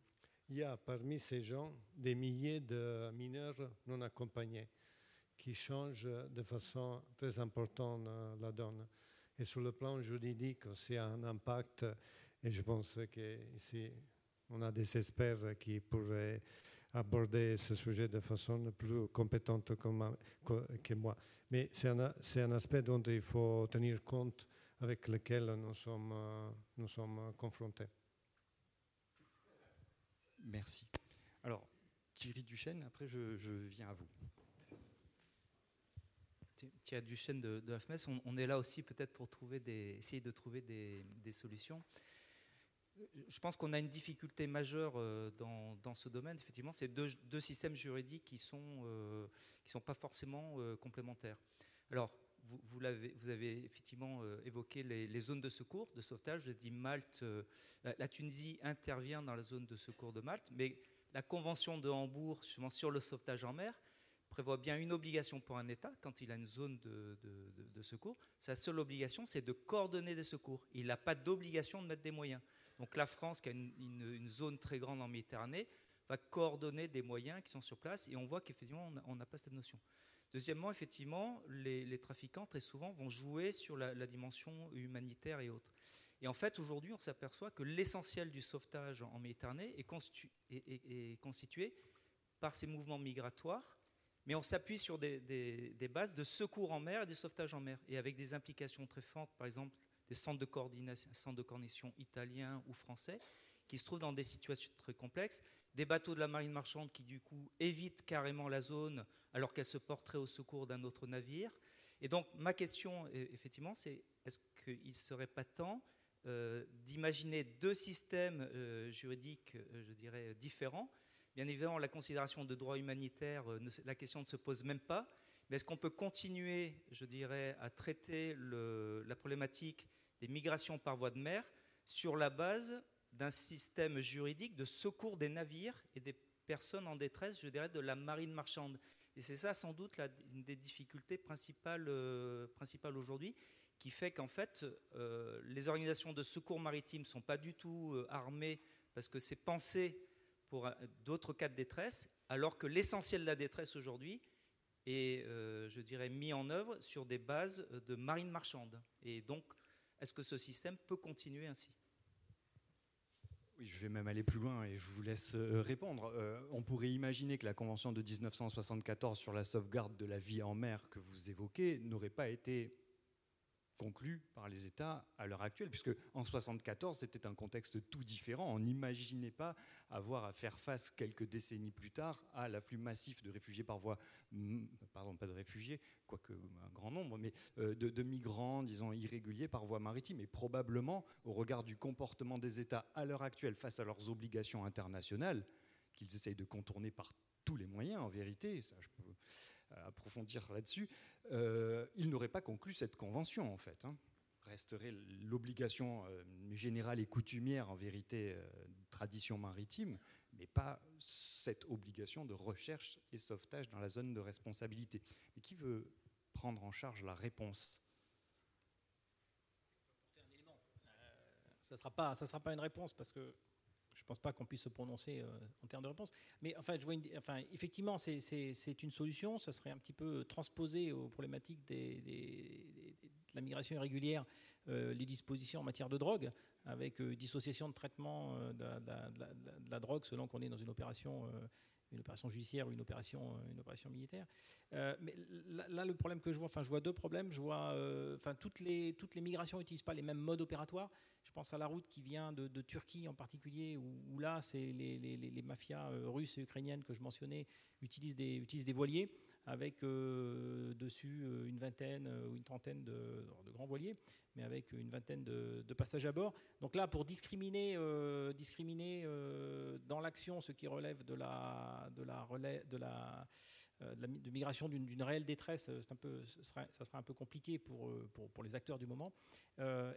il y a parmi ces gens des milliers de mineurs non accompagnés qui changent de façon très importante la donne. Et sur le plan juridique, c'est un impact, et je pense qu'ici, on a des experts qui pourraient aborder ce sujet de façon plus compétente que moi. Mais c'est un, aspect dont il faut tenir compte avec lesquels nous sommes, euh, nous sommes confrontés. Merci. Alors, Thierry Duchesne, après je, viens à vous. Thierry Duchesne de, de on, on, est là aussi peut-être pour trouver des, essayer de trouver des, des solutions. Je pense qu'on a une difficulté majeure euh, dans, dans ce domaine, effectivement, c'est deux, deux, systèmes juridiques qui ne sont, euh, qui sont pas forcément complémentaires. Alors, vous, avez effectivement euh, évoqué les, zones de secours, de sauvetage. Je dis Malte, euh, la, Tunisie intervient dans la zone de secours de Malte, mais la Convention de Hambourg sur le sauvetage en mer prévoit bien une obligation pour un État quand il a une zone de, secours. Sa seule obligation, c'est de coordonner des secours. Il n'a pas d'obligation de mettre des moyens. Donc la France, qui a une, zone très grande en Méditerranée, va coordonner des moyens qui sont sur place et on voit qu'effectivement, on n'a pas cette notion. Deuxièmement, effectivement, les, trafiquants très souvent vont jouer sur la, dimension humanitaire et autres. Et en fait, aujourd'hui, on s'aperçoit que l'essentiel du sauvetage en Méditerranée est, constitué par ces mouvements migratoires, mais on s'appuie sur des, des, bases de secours en mer et de sauvetage en mer, et avec des implications très fortes, par exemple des centres de coordination italiens ou français, qui se trouvent dans des situations très complexes, des bateaux de la marine marchande qui du coup évitent carrément la zone alors qu'elle se porterait au secours d'un autre navire. Et donc ma question, e, effectivement, c'est est-ce qu'il ne serait pas temps euh, d'imaginer deux systèmes euh, juridiques, euh, je dirais, différents? Bien évidemment, la considération de droit humanitaire, la question ne se pose même pas. Mais est-ce qu'on peut continuer, je dirais, à traiter la problématique des migrations par voie de mer sur la base d'un système juridique de secours des navires et des personnes en détresse, je dirais, de la marine marchande. Et c'est ça sans doute une des difficultés principales, euh, aujourd'hui, qui fait qu'en fait, euh, les organisations de secours maritime ne sont pas du tout euh, armées parce que c'est pensé pour d'autres cas de détresse, alors que l'essentiel de la détresse aujourd'hui est, je dirais, mis en œuvre sur des bases de marine marchande. Et donc, est-ce que ce système peut continuer ainsi? Je vais même aller plus loin et je vous laisse euh, répondre. Euh, on pourrait imaginer que la Convention de 1974 sur la sauvegarde de la vie en mer que vous évoquez n'aurait pas été conclu par les États à l'heure actuelle, puisque en 1974, c'était un contexte tout différent. On n'imaginait pas avoir à faire face quelques décennies plus tard à l'afflux massif de réfugiés par voie, pardon, pas de réfugiés, quoique un grand nombre, mais euh, de, migrants, disons, irréguliers par voie maritime. Et probablement, au regard du comportement des États à l'heure actuelle face à leurs obligations internationales, qu'ils essayent de contourner par tous les moyens, en vérité, ça, approfondir là-dessus, euh, il n'aurait pas conclu cette convention, en fait. Hein. Resterait l'obligation euh, générale et coutumière, en vérité, euh, tradition maritime, mais pas cette obligation de recherche et sauvetage dans la zone de responsabilité. Mais qui veut prendre en charge la réponse? Ça ne sera, sera pas une réponse parce que pense pas qu'on puisse se prononcer euh, en termes de réponse. Mais enfin, je vois enfin, effectivement, c'est une solution. Ça serait un petit peu transposer aux problématiques de la migration irrégulière euh, les dispositions en matière de drogue, avec euh, dissociation de traitement de, de, la drogue selon qu'on est dans une opération une opération judiciaire ou une opération, une opération militaire. mais là, le problème que je vois, enfin, je vois deux problèmes. Je vois, enfin, toutes les, toutes les migrations n'utilisent pas les mêmes modes opératoires. Je pense à la route qui vient de, Turquie en particulier, où, là, c'est les, mafias euh, russes et ukrainiennes que je mentionnais utilisent des, utilisent des voiliers avec euh, dessus euh, une vingtaine ou une trentaine de, grands voiliers, mais avec une vingtaine de, passages à bord. Donc là, pour discriminer, discriminer dans l'action ce qui relève de la, de la, de la euh, de, migration d'une réelle détresse, euh, un peu, ça sera un peu compliqué pour, euh, pour, les acteurs du moment.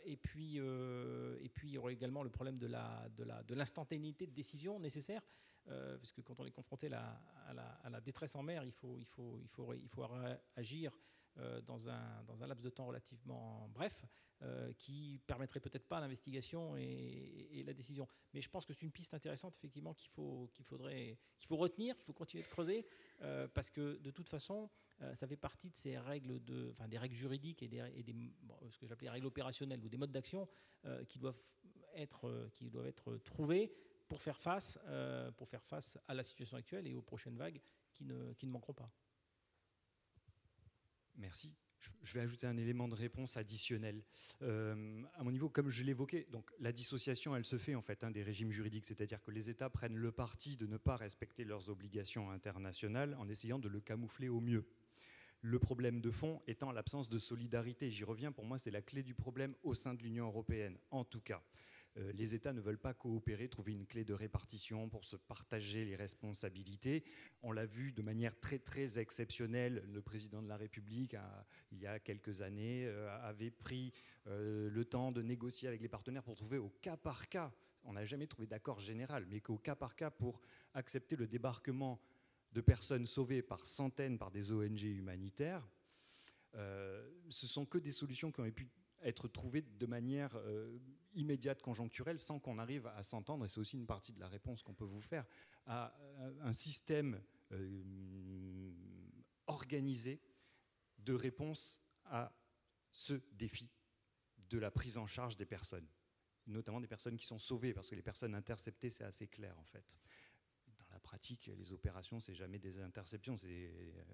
et, puis, et puis, il y aurait également le problème de l'instantanéité de, de, de décision nécessaire, parce que quand on est confronté à la, détresse en mer, il faut, il agir euh, dans, un, laps de temps relativement bref, euh, qui permettrait peut-être pas l'investigation et, la décision. Mais je pense que c'est une piste intéressante, effectivement, qu'il faut, faudrait, retenir, qu'il faut continuer de creuser, euh, parce que de toute façon, ça fait partie de ces règles, des règles juridiques et des, ce que j'appelais règles opérationnelles ou des modes d'action qui doivent être trouvés pour faire face, pour faire face à la situation actuelle et aux prochaines vagues qui ne, qui ne manqueront pas. Merci. Je vais ajouter un élément de réponse additionnel. Euh, à mon niveau, comme je l'évoquais, donc la dissociation, elle se fait en fait hein, des régimes juridiques, c'est-à-dire que les États prennent le parti de ne pas respecter leurs obligations internationales en essayant de le camoufler au mieux. Le problème de fond étant l'absence de solidarité. J'y reviens, pour moi, c'est la clé du problème au sein de l'Union européenne, en tout cas. Euh, les États ne veulent pas coopérer, trouver une clé de répartition pour se partager les responsabilités. On l'a vu de manière très très exceptionnelle. Le président de la République, il y a quelques années, euh, avait pris euh, le temps de négocier avec les partenaires pour trouver au cas par cas, on n'a jamais trouvé d'accord général, mais qu'au cas par cas, pour accepter le débarquement de personnes sauvées par centaines par des ONG humanitaires, ce sont que des solutions qui ont pu être trouvées de manière immédiate, conjoncturelle, sans qu'on arrive à s'entendre, et c'est aussi une partie de la réponse qu'on peut vous faire, à un système euh, organisé de réponse à ce défi de la prise en charge des personnes, notamment des personnes qui sont sauvées, parce que les personnes interceptées, c'est assez clair en fait. Dans la pratique, les opérations, c'est jamais des interceptions, c'est euh,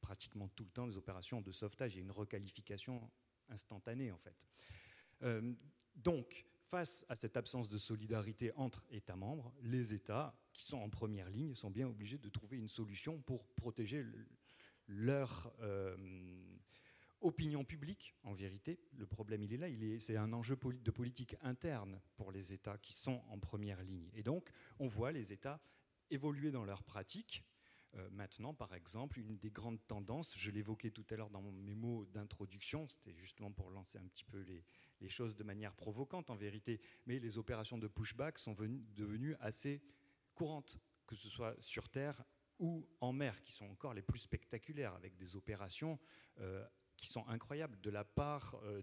pratiquement tout le temps des opérations de sauvetage. Il y a une requalification instantanée en fait. Euh, donc, face à cette absence de solidarité entre États membres, les États, qui sont en première ligne, sont bien obligés de trouver une solution pour protéger leur euh, opinion publique, en vérité. Le problème, il est là, c'est un enjeu de politique interne pour les États qui sont en première ligne. Et donc, on voit les États évoluer dans leurs pratiques euh, maintenant, par exemple, une des grandes tendances, je l'évoquais tout à l'heure dans mes mots d'introduction, c'était justement pour lancer un petit peu les, choses de manière provocante en vérité, mais les opérations de pushback sont devenues assez courantes, que ce soit sur Terre ou en mer, qui sont encore les plus spectaculaires, avec des opérations euh, qui sont incroyables de la part euh,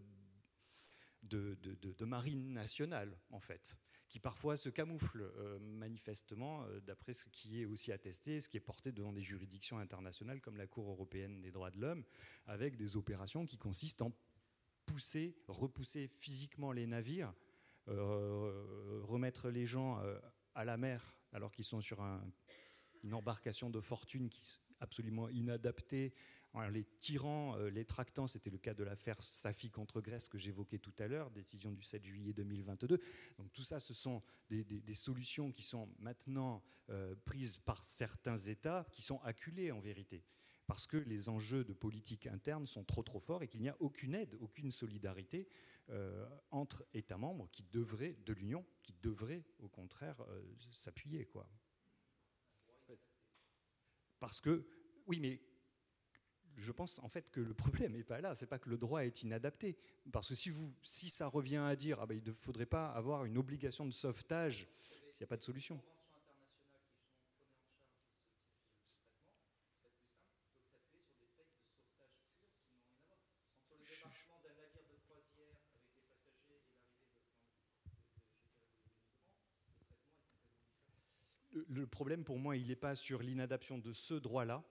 de, de, marine nationale, en fait qui parfois se camouflent euh, manifestement, d'après ce qui est aussi attesté, ce qui est porté devant des juridictions internationales comme la Cour européenne des droits de l'homme, avec des opérations qui consistent en pousser, repousser physiquement les navires remettre les gens à la mer alors qu'ils sont sur une embarcation de fortune qui est absolument inadaptée les tirant, euh, les tractant, c'était le cas de l'affaire Safi contre Grèce que j'évoquais tout à l'heure, décision du 7 juillet 2022. Donc tout ça, ce sont des, solutions qui sont maintenant euh, prises par certains États qui sont acculés en vérité parce que les enjeux de politique interne sont trop trop forts et qu'il n'y a aucune aide, aucune solidarité euh, entre États membres qui devraient, de l'Union, qui devraient au contraire s'appuyer. quoi. Parce que, oui, mais je pense en fait que le problème n'est pas là. C'est pas que le droit est inadapté, parce que si vous, si ça revient à dire, ah ben, il ne faudrait pas avoir une obligation de sauvetage, il n'y a pas de solution. Le problème pour moi, il n'est pas sur l'inadaptation de ce droit-là,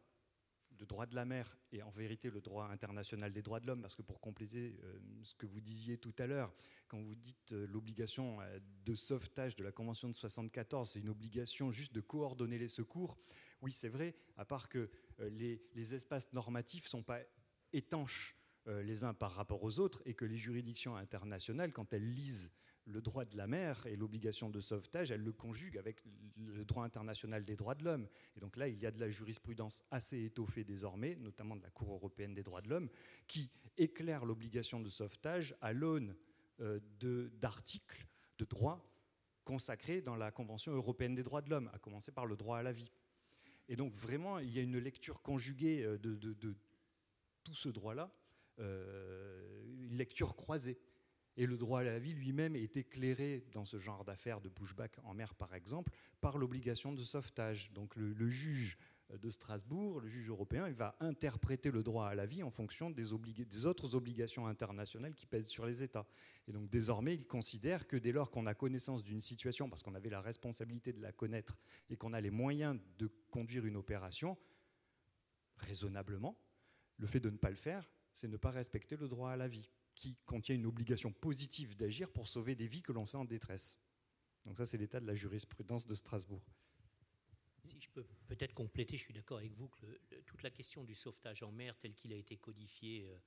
le droit de la mer et en vérité le droit international des droits de l'homme, parce que pour compléter euh, ce que vous disiez tout à l'heure, quand vous dites euh, l'obligation euh, de sauvetage de la Convention de 74, c'est une obligation juste de coordonner les secours, oui c'est vrai, à part que les, les, espaces normatifs ne sont pas étanches les uns par rapport aux autres et que les juridictions internationales, quand elles lisent le droit de la mer et l'obligation de sauvetage, elle le conjugue avec le droit international des droits de l'homme. Et donc là, il y a de la jurisprudence assez étoffée désormais, notamment de la Cour européenne des droits de l'homme, qui éclaire l'obligation de sauvetage à l'aune euh, d'articles de, droit consacrés dans la Convention européenne des droits de l'homme, à commencer par le droit à la vie. Et donc vraiment, il y a une lecture conjuguée euh, de, tout ce droit-là, euh, une lecture croisée. Et le droit à la vie lui-même est éclairé dans ce genre d'affaires de pushback en mer, par exemple, par l'obligation de sauvetage. Donc le, juge de Strasbourg, le juge européen, il va interpréter le droit à la vie en fonction des, des, autres obligations internationales qui pèsent sur les États. Et donc désormais, il considère que dès lors qu'on a connaissance d'une situation, parce qu'on avait la responsabilité de la connaître et qu'on a les moyens de conduire une opération, raisonnablement, le fait de ne pas le faire, c'est ne pas respecter le droit à la vie qui contient une obligation positive d'agir pour sauver des vies que l'on sait en détresse. Donc ça, c'est l'état de la jurisprudence de Strasbourg. Si je peux peut-être compléter, je suis d'accord avec vous que toute la question du sauvetage en mer, tel qu'il a été codifié euh,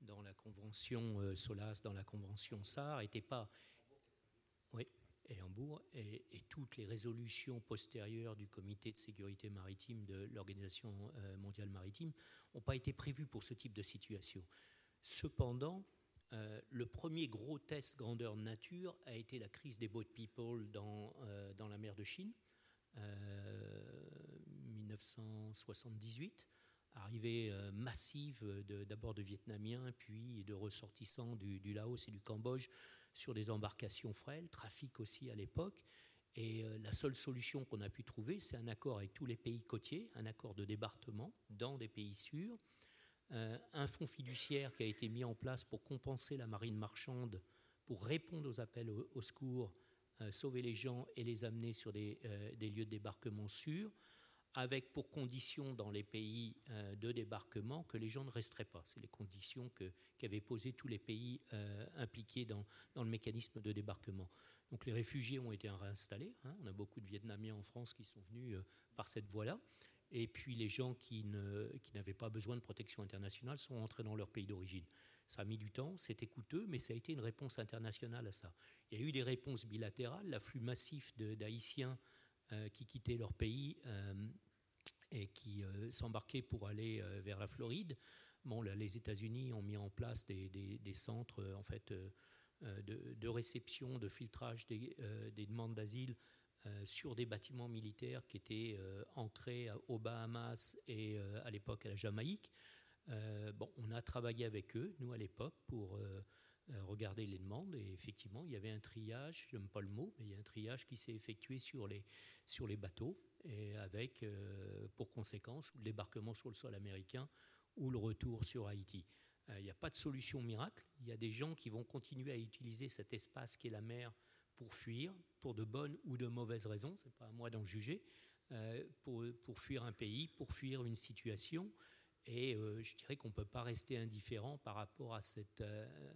dans la convention euh, SOLAS, dans la convention SAR, n'était pas... Oui, et Hambourg, et, et, toutes les résolutions postérieures du comité de sécurité maritime de l'Organisation euh, mondiale maritime n'ont pas été prévues pour ce type de situation. Cependant, euh, le premier gros test grandeur nature a été la crise des boat people dans, euh, la mer de Chine, 1978. Euh, arrivée massive d'abord de, Vietnamiens, puis de ressortissants du, Laos et du Cambodge sur des embarcations frêles, trafic aussi à l'époque. Et la seule solution qu'on a pu trouver, c'est un accord avec tous les pays côtiers, un accord de débarquement dans des pays sûrs, un fonds fiduciaire qui a été mis en place pour compenser la marine marchande, pour répondre aux appels au, secours, euh, sauver les gens et les amener sur des, euh, lieux de débarquement sûrs, avec pour condition dans les pays de débarquement que les gens ne resteraient pas. C'est les conditions qu'avaient posées tous les pays impliqués dans, le mécanisme de débarquement. Donc les réfugiés ont été réinstallés. Hein. On a beaucoup de Vietnamiens en France qui sont venus par cette voie-là. Et puis les gens qui, n'avaient pas besoin de protection internationale sont entrés dans leur pays d'origine. Ça a mis du temps, c'était coûteux, mais ça a été une réponse internationale à ça. Il y a eu des réponses bilatérales, l'afflux massif d'Haïtiens euh, qui quittaient leur pays euh, et qui euh, s'embarquaient pour aller vers la Floride. Bon, les États-Unis ont mis en place des, centres en fait, de, réception, de filtrage des demandes d'asile sur des bâtiments militaires qui étaient euh, ancrés aux Bahamas et euh, à l'époque à la Jamaïque. bon, on a travaillé avec eux, nous à l'époque, pour regarder les demandes et effectivement, il y avait un triage, j'aime pas le mot, mais il y a un triage qui s'est effectué sur les, sur les bateaux et avec pour conséquence le débarquement sur le sol américain ou le retour sur Haïti. Il n'y a pas de solution miracle. Il y a des gens qui vont continuer à utiliser cet espace qui est la mer pour fuir, pour de bonnes ou de mauvaises raisons, ce n'est pas à moi d'en juger, euh, pour, pour, fuir un pays, pour fuir une situation. Et euh, je dirais qu'on ne peut pas rester indifférent par rapport à cette, euh,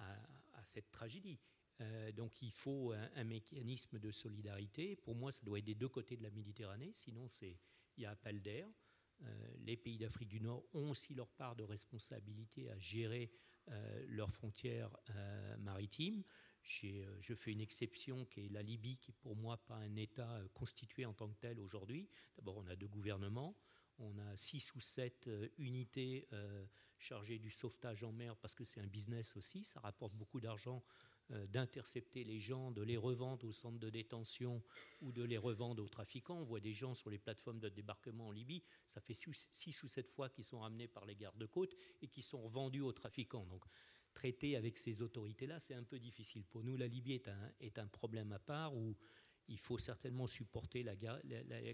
à, cette tragédie. donc il faut un, mécanisme de solidarité. Pour moi, ça doit être des deux côtés de la Méditerranée, sinon il y a appel d'air. les pays d'Afrique du Nord ont aussi leur part de responsabilité à gérer leurs frontières maritimes. Euh, je fais une exception qui est la Libye, qui est pour moi pas un État euh, constitué en tant que tel aujourd'hui. D'abord, on a deux gouvernements, on a six ou sept euh, unités chargées du sauvetage en mer parce que c'est un business aussi, ça rapporte beaucoup d'argent d'intercepter les gens, de les revendre au centre de détention ou de les revendre aux trafiquants. On voit des gens sur les plateformes de débarquement en Libye, ça fait six ou sept fois qu'ils sont ramenés par les gardes-côtes et qui sont revendus aux trafiquants. Donc traiter avec ces autorités-là, c'est un peu difficile. Pour nous, la Libye est un, problème à part où il faut certainement supporter la,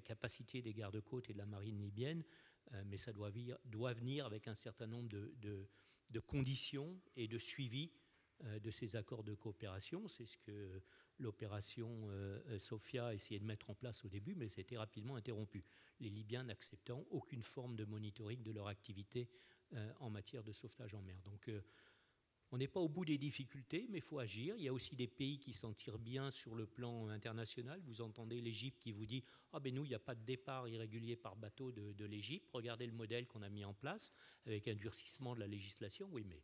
capacité des gardes-côtes et de la marine libyenne, euh, mais ça doit, venir avec un certain nombre de, conditions et de suivi euh, de ces accords de coopération. C'est ce que l'opération euh, Sophia a essayé de mettre en place au début, mais c'était rapidement interrompu. Les Libyens n'acceptant aucune forme de monitoring de leur activité en matière de sauvetage en mer. Donc, on n'est pas au bout des difficultés, mais il faut agir. Il y a aussi des pays qui s'en tirent bien sur le plan international. Vous entendez l'Égypte qui vous dit Ah ben nous, il n'y a pas de départ irrégulier par bateau de, de l'Égypte. Regardez le modèle qu'on a mis en place avec un durcissement de la législation. Oui, mais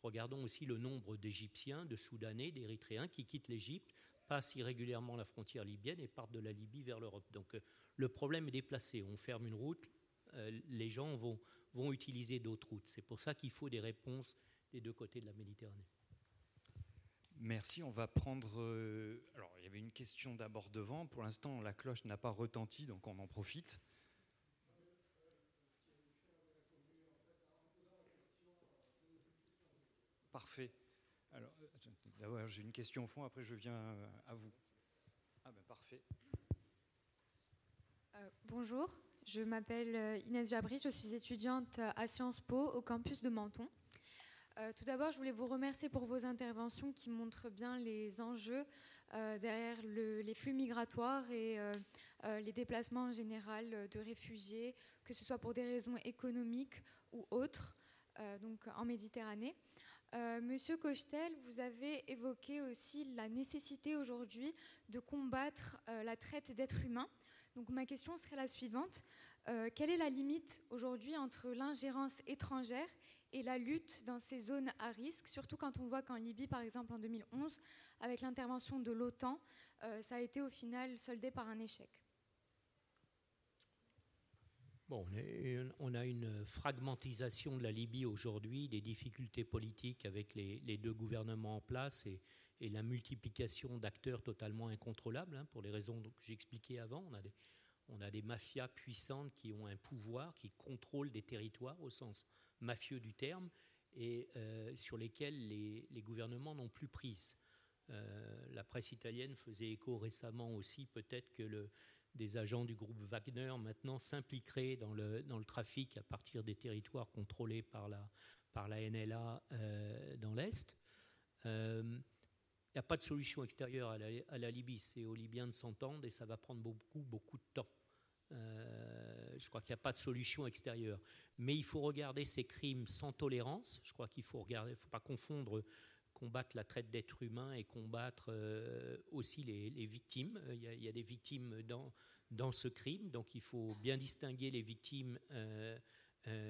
regardons aussi le nombre d'Égyptiens, de Soudanais, d'Érythréens qui quittent l'Égypte, passent irrégulièrement la frontière libyenne et partent de la Libye vers l'Europe. Donc euh, le problème est déplacé. On ferme une route, euh, les gens vont, vont utiliser d'autres routes. C'est pour ça qu'il faut des réponses des deux côtés de la Méditerranée. Merci. On va prendre. Euh, alors, il y avait une question d'abord devant. Pour l'instant, la cloche n'a pas retenti, donc on en profite. Parfait. Alors, d'abord, j'ai une question au fond, après je viens à vous. Ah ben parfait. Euh, bonjour, je m'appelle euh, Inès Jabri, je suis étudiante à Sciences Po au campus de Menton. Euh, tout d'abord, je voulais vous remercier pour vos interventions qui montrent bien les enjeux euh, derrière les flux migratoires et euh, les déplacements en général de réfugiés, que ce soit pour des raisons économiques ou autres, donc en Méditerranée. Monsieur Cochetel, vous avez évoqué aussi la nécessité aujourd'hui de combattre la traite d'êtres humains. Donc ma question serait la suivante. quelle est la limite aujourd'hui entre l'ingérence étrangère et la lutte dans ces zones à risque, surtout quand on voit qu'en Libye, par exemple en 2011, avec l'intervention de l'OTAN, euh, ça a été au final soldé par un échec. Bon, on a une fragmentisation de la Libye aujourd'hui, des difficultés politiques avec les, deux gouvernements en place et, la multiplication d'acteurs totalement incontrôlables, hein, pour les raisons que j'expliquais avant. On a, des, on a des mafias puissantes qui ont un pouvoir, qui contrôlent des territoires au sens mafieux du terme et euh, sur lesquels les, gouvernements n'ont plus prise. Euh, la presse italienne faisait écho récemment aussi peut-être que des agents du groupe Wagner maintenant s'impliqueraient dans le, dans le trafic à partir des territoires contrôlés par la, par la NLA euh, dans l'Est. Il n'y a pas de solution extérieure à la, à la Libye. C'est aux Libyens de s'entendre et ça va prendre beaucoup, beaucoup de temps. Euh, je crois qu'il n'y a pas de solution extérieure. Mais il faut regarder ces crimes sans tolérance. Je crois qu'il faut regarder, faut pas confondre combattre la traite d'êtres humains et combattre euh, aussi les, victimes. Il y, a, des victimes dans, dans ce crime, donc il faut bien distinguer les victimes euh,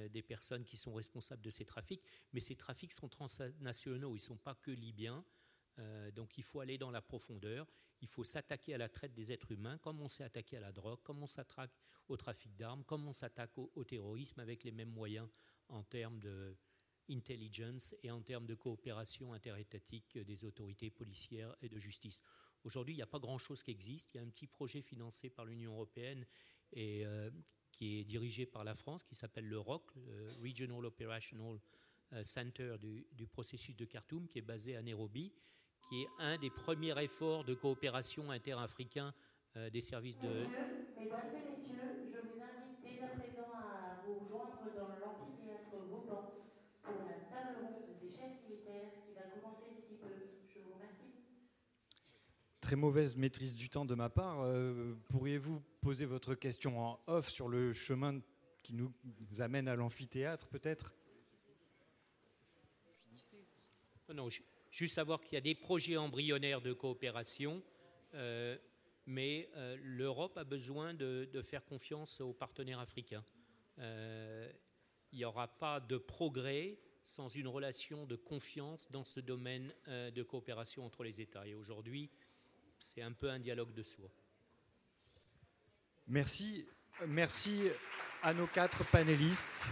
des personnes qui sont responsables de ces trafics. Mais ces trafics sont transnationaux, ils ne sont pas que libyens. Donc il faut aller dans la profondeur il faut s'attaquer à la traite des êtres humains, comme on s'est attaqué à la drogue, comme on s'attaque au trafic d'armes, comme on s'attaque au, terrorisme avec les mêmes moyens en termes de intelligence et en termes de coopération interétatique des autorités policières et de justice. Aujourd'hui, il n'y a pas grand-chose qui existe. Il y a un petit projet financé par l'Union européenne et euh, qui est dirigé par la France, qui s'appelle le ROC, le Regional Operational euh, Center du processus de Khartoum, qui est basé à Nairobi qui est un des premiers efforts de coopération interafricain euh, des services de... mesdames et messieurs, je vous invite dès à présent à vous joindre dans l'amphithéâtre Vauban pour la table ronde des chefs militaires qui va commencer d'ici peu. Je vous remercie. Très mauvaise maîtrise du temps de ma part. Euh, pourriez-vous poser votre question en off sur le chemin qui nous amène à l'amphithéâtre, peut-être? Non, juste savoir qu'il y a des projets embryonnaires de coopération, mais l'Europe a besoin de, faire confiance aux partenaires africains. il n'y aura pas de progrès sans une relation de confiance dans ce domaine de coopération entre les États. Et aujourd'hui, c'est un peu un dialogue de soi. Merci, merci à nos quatre panélistes.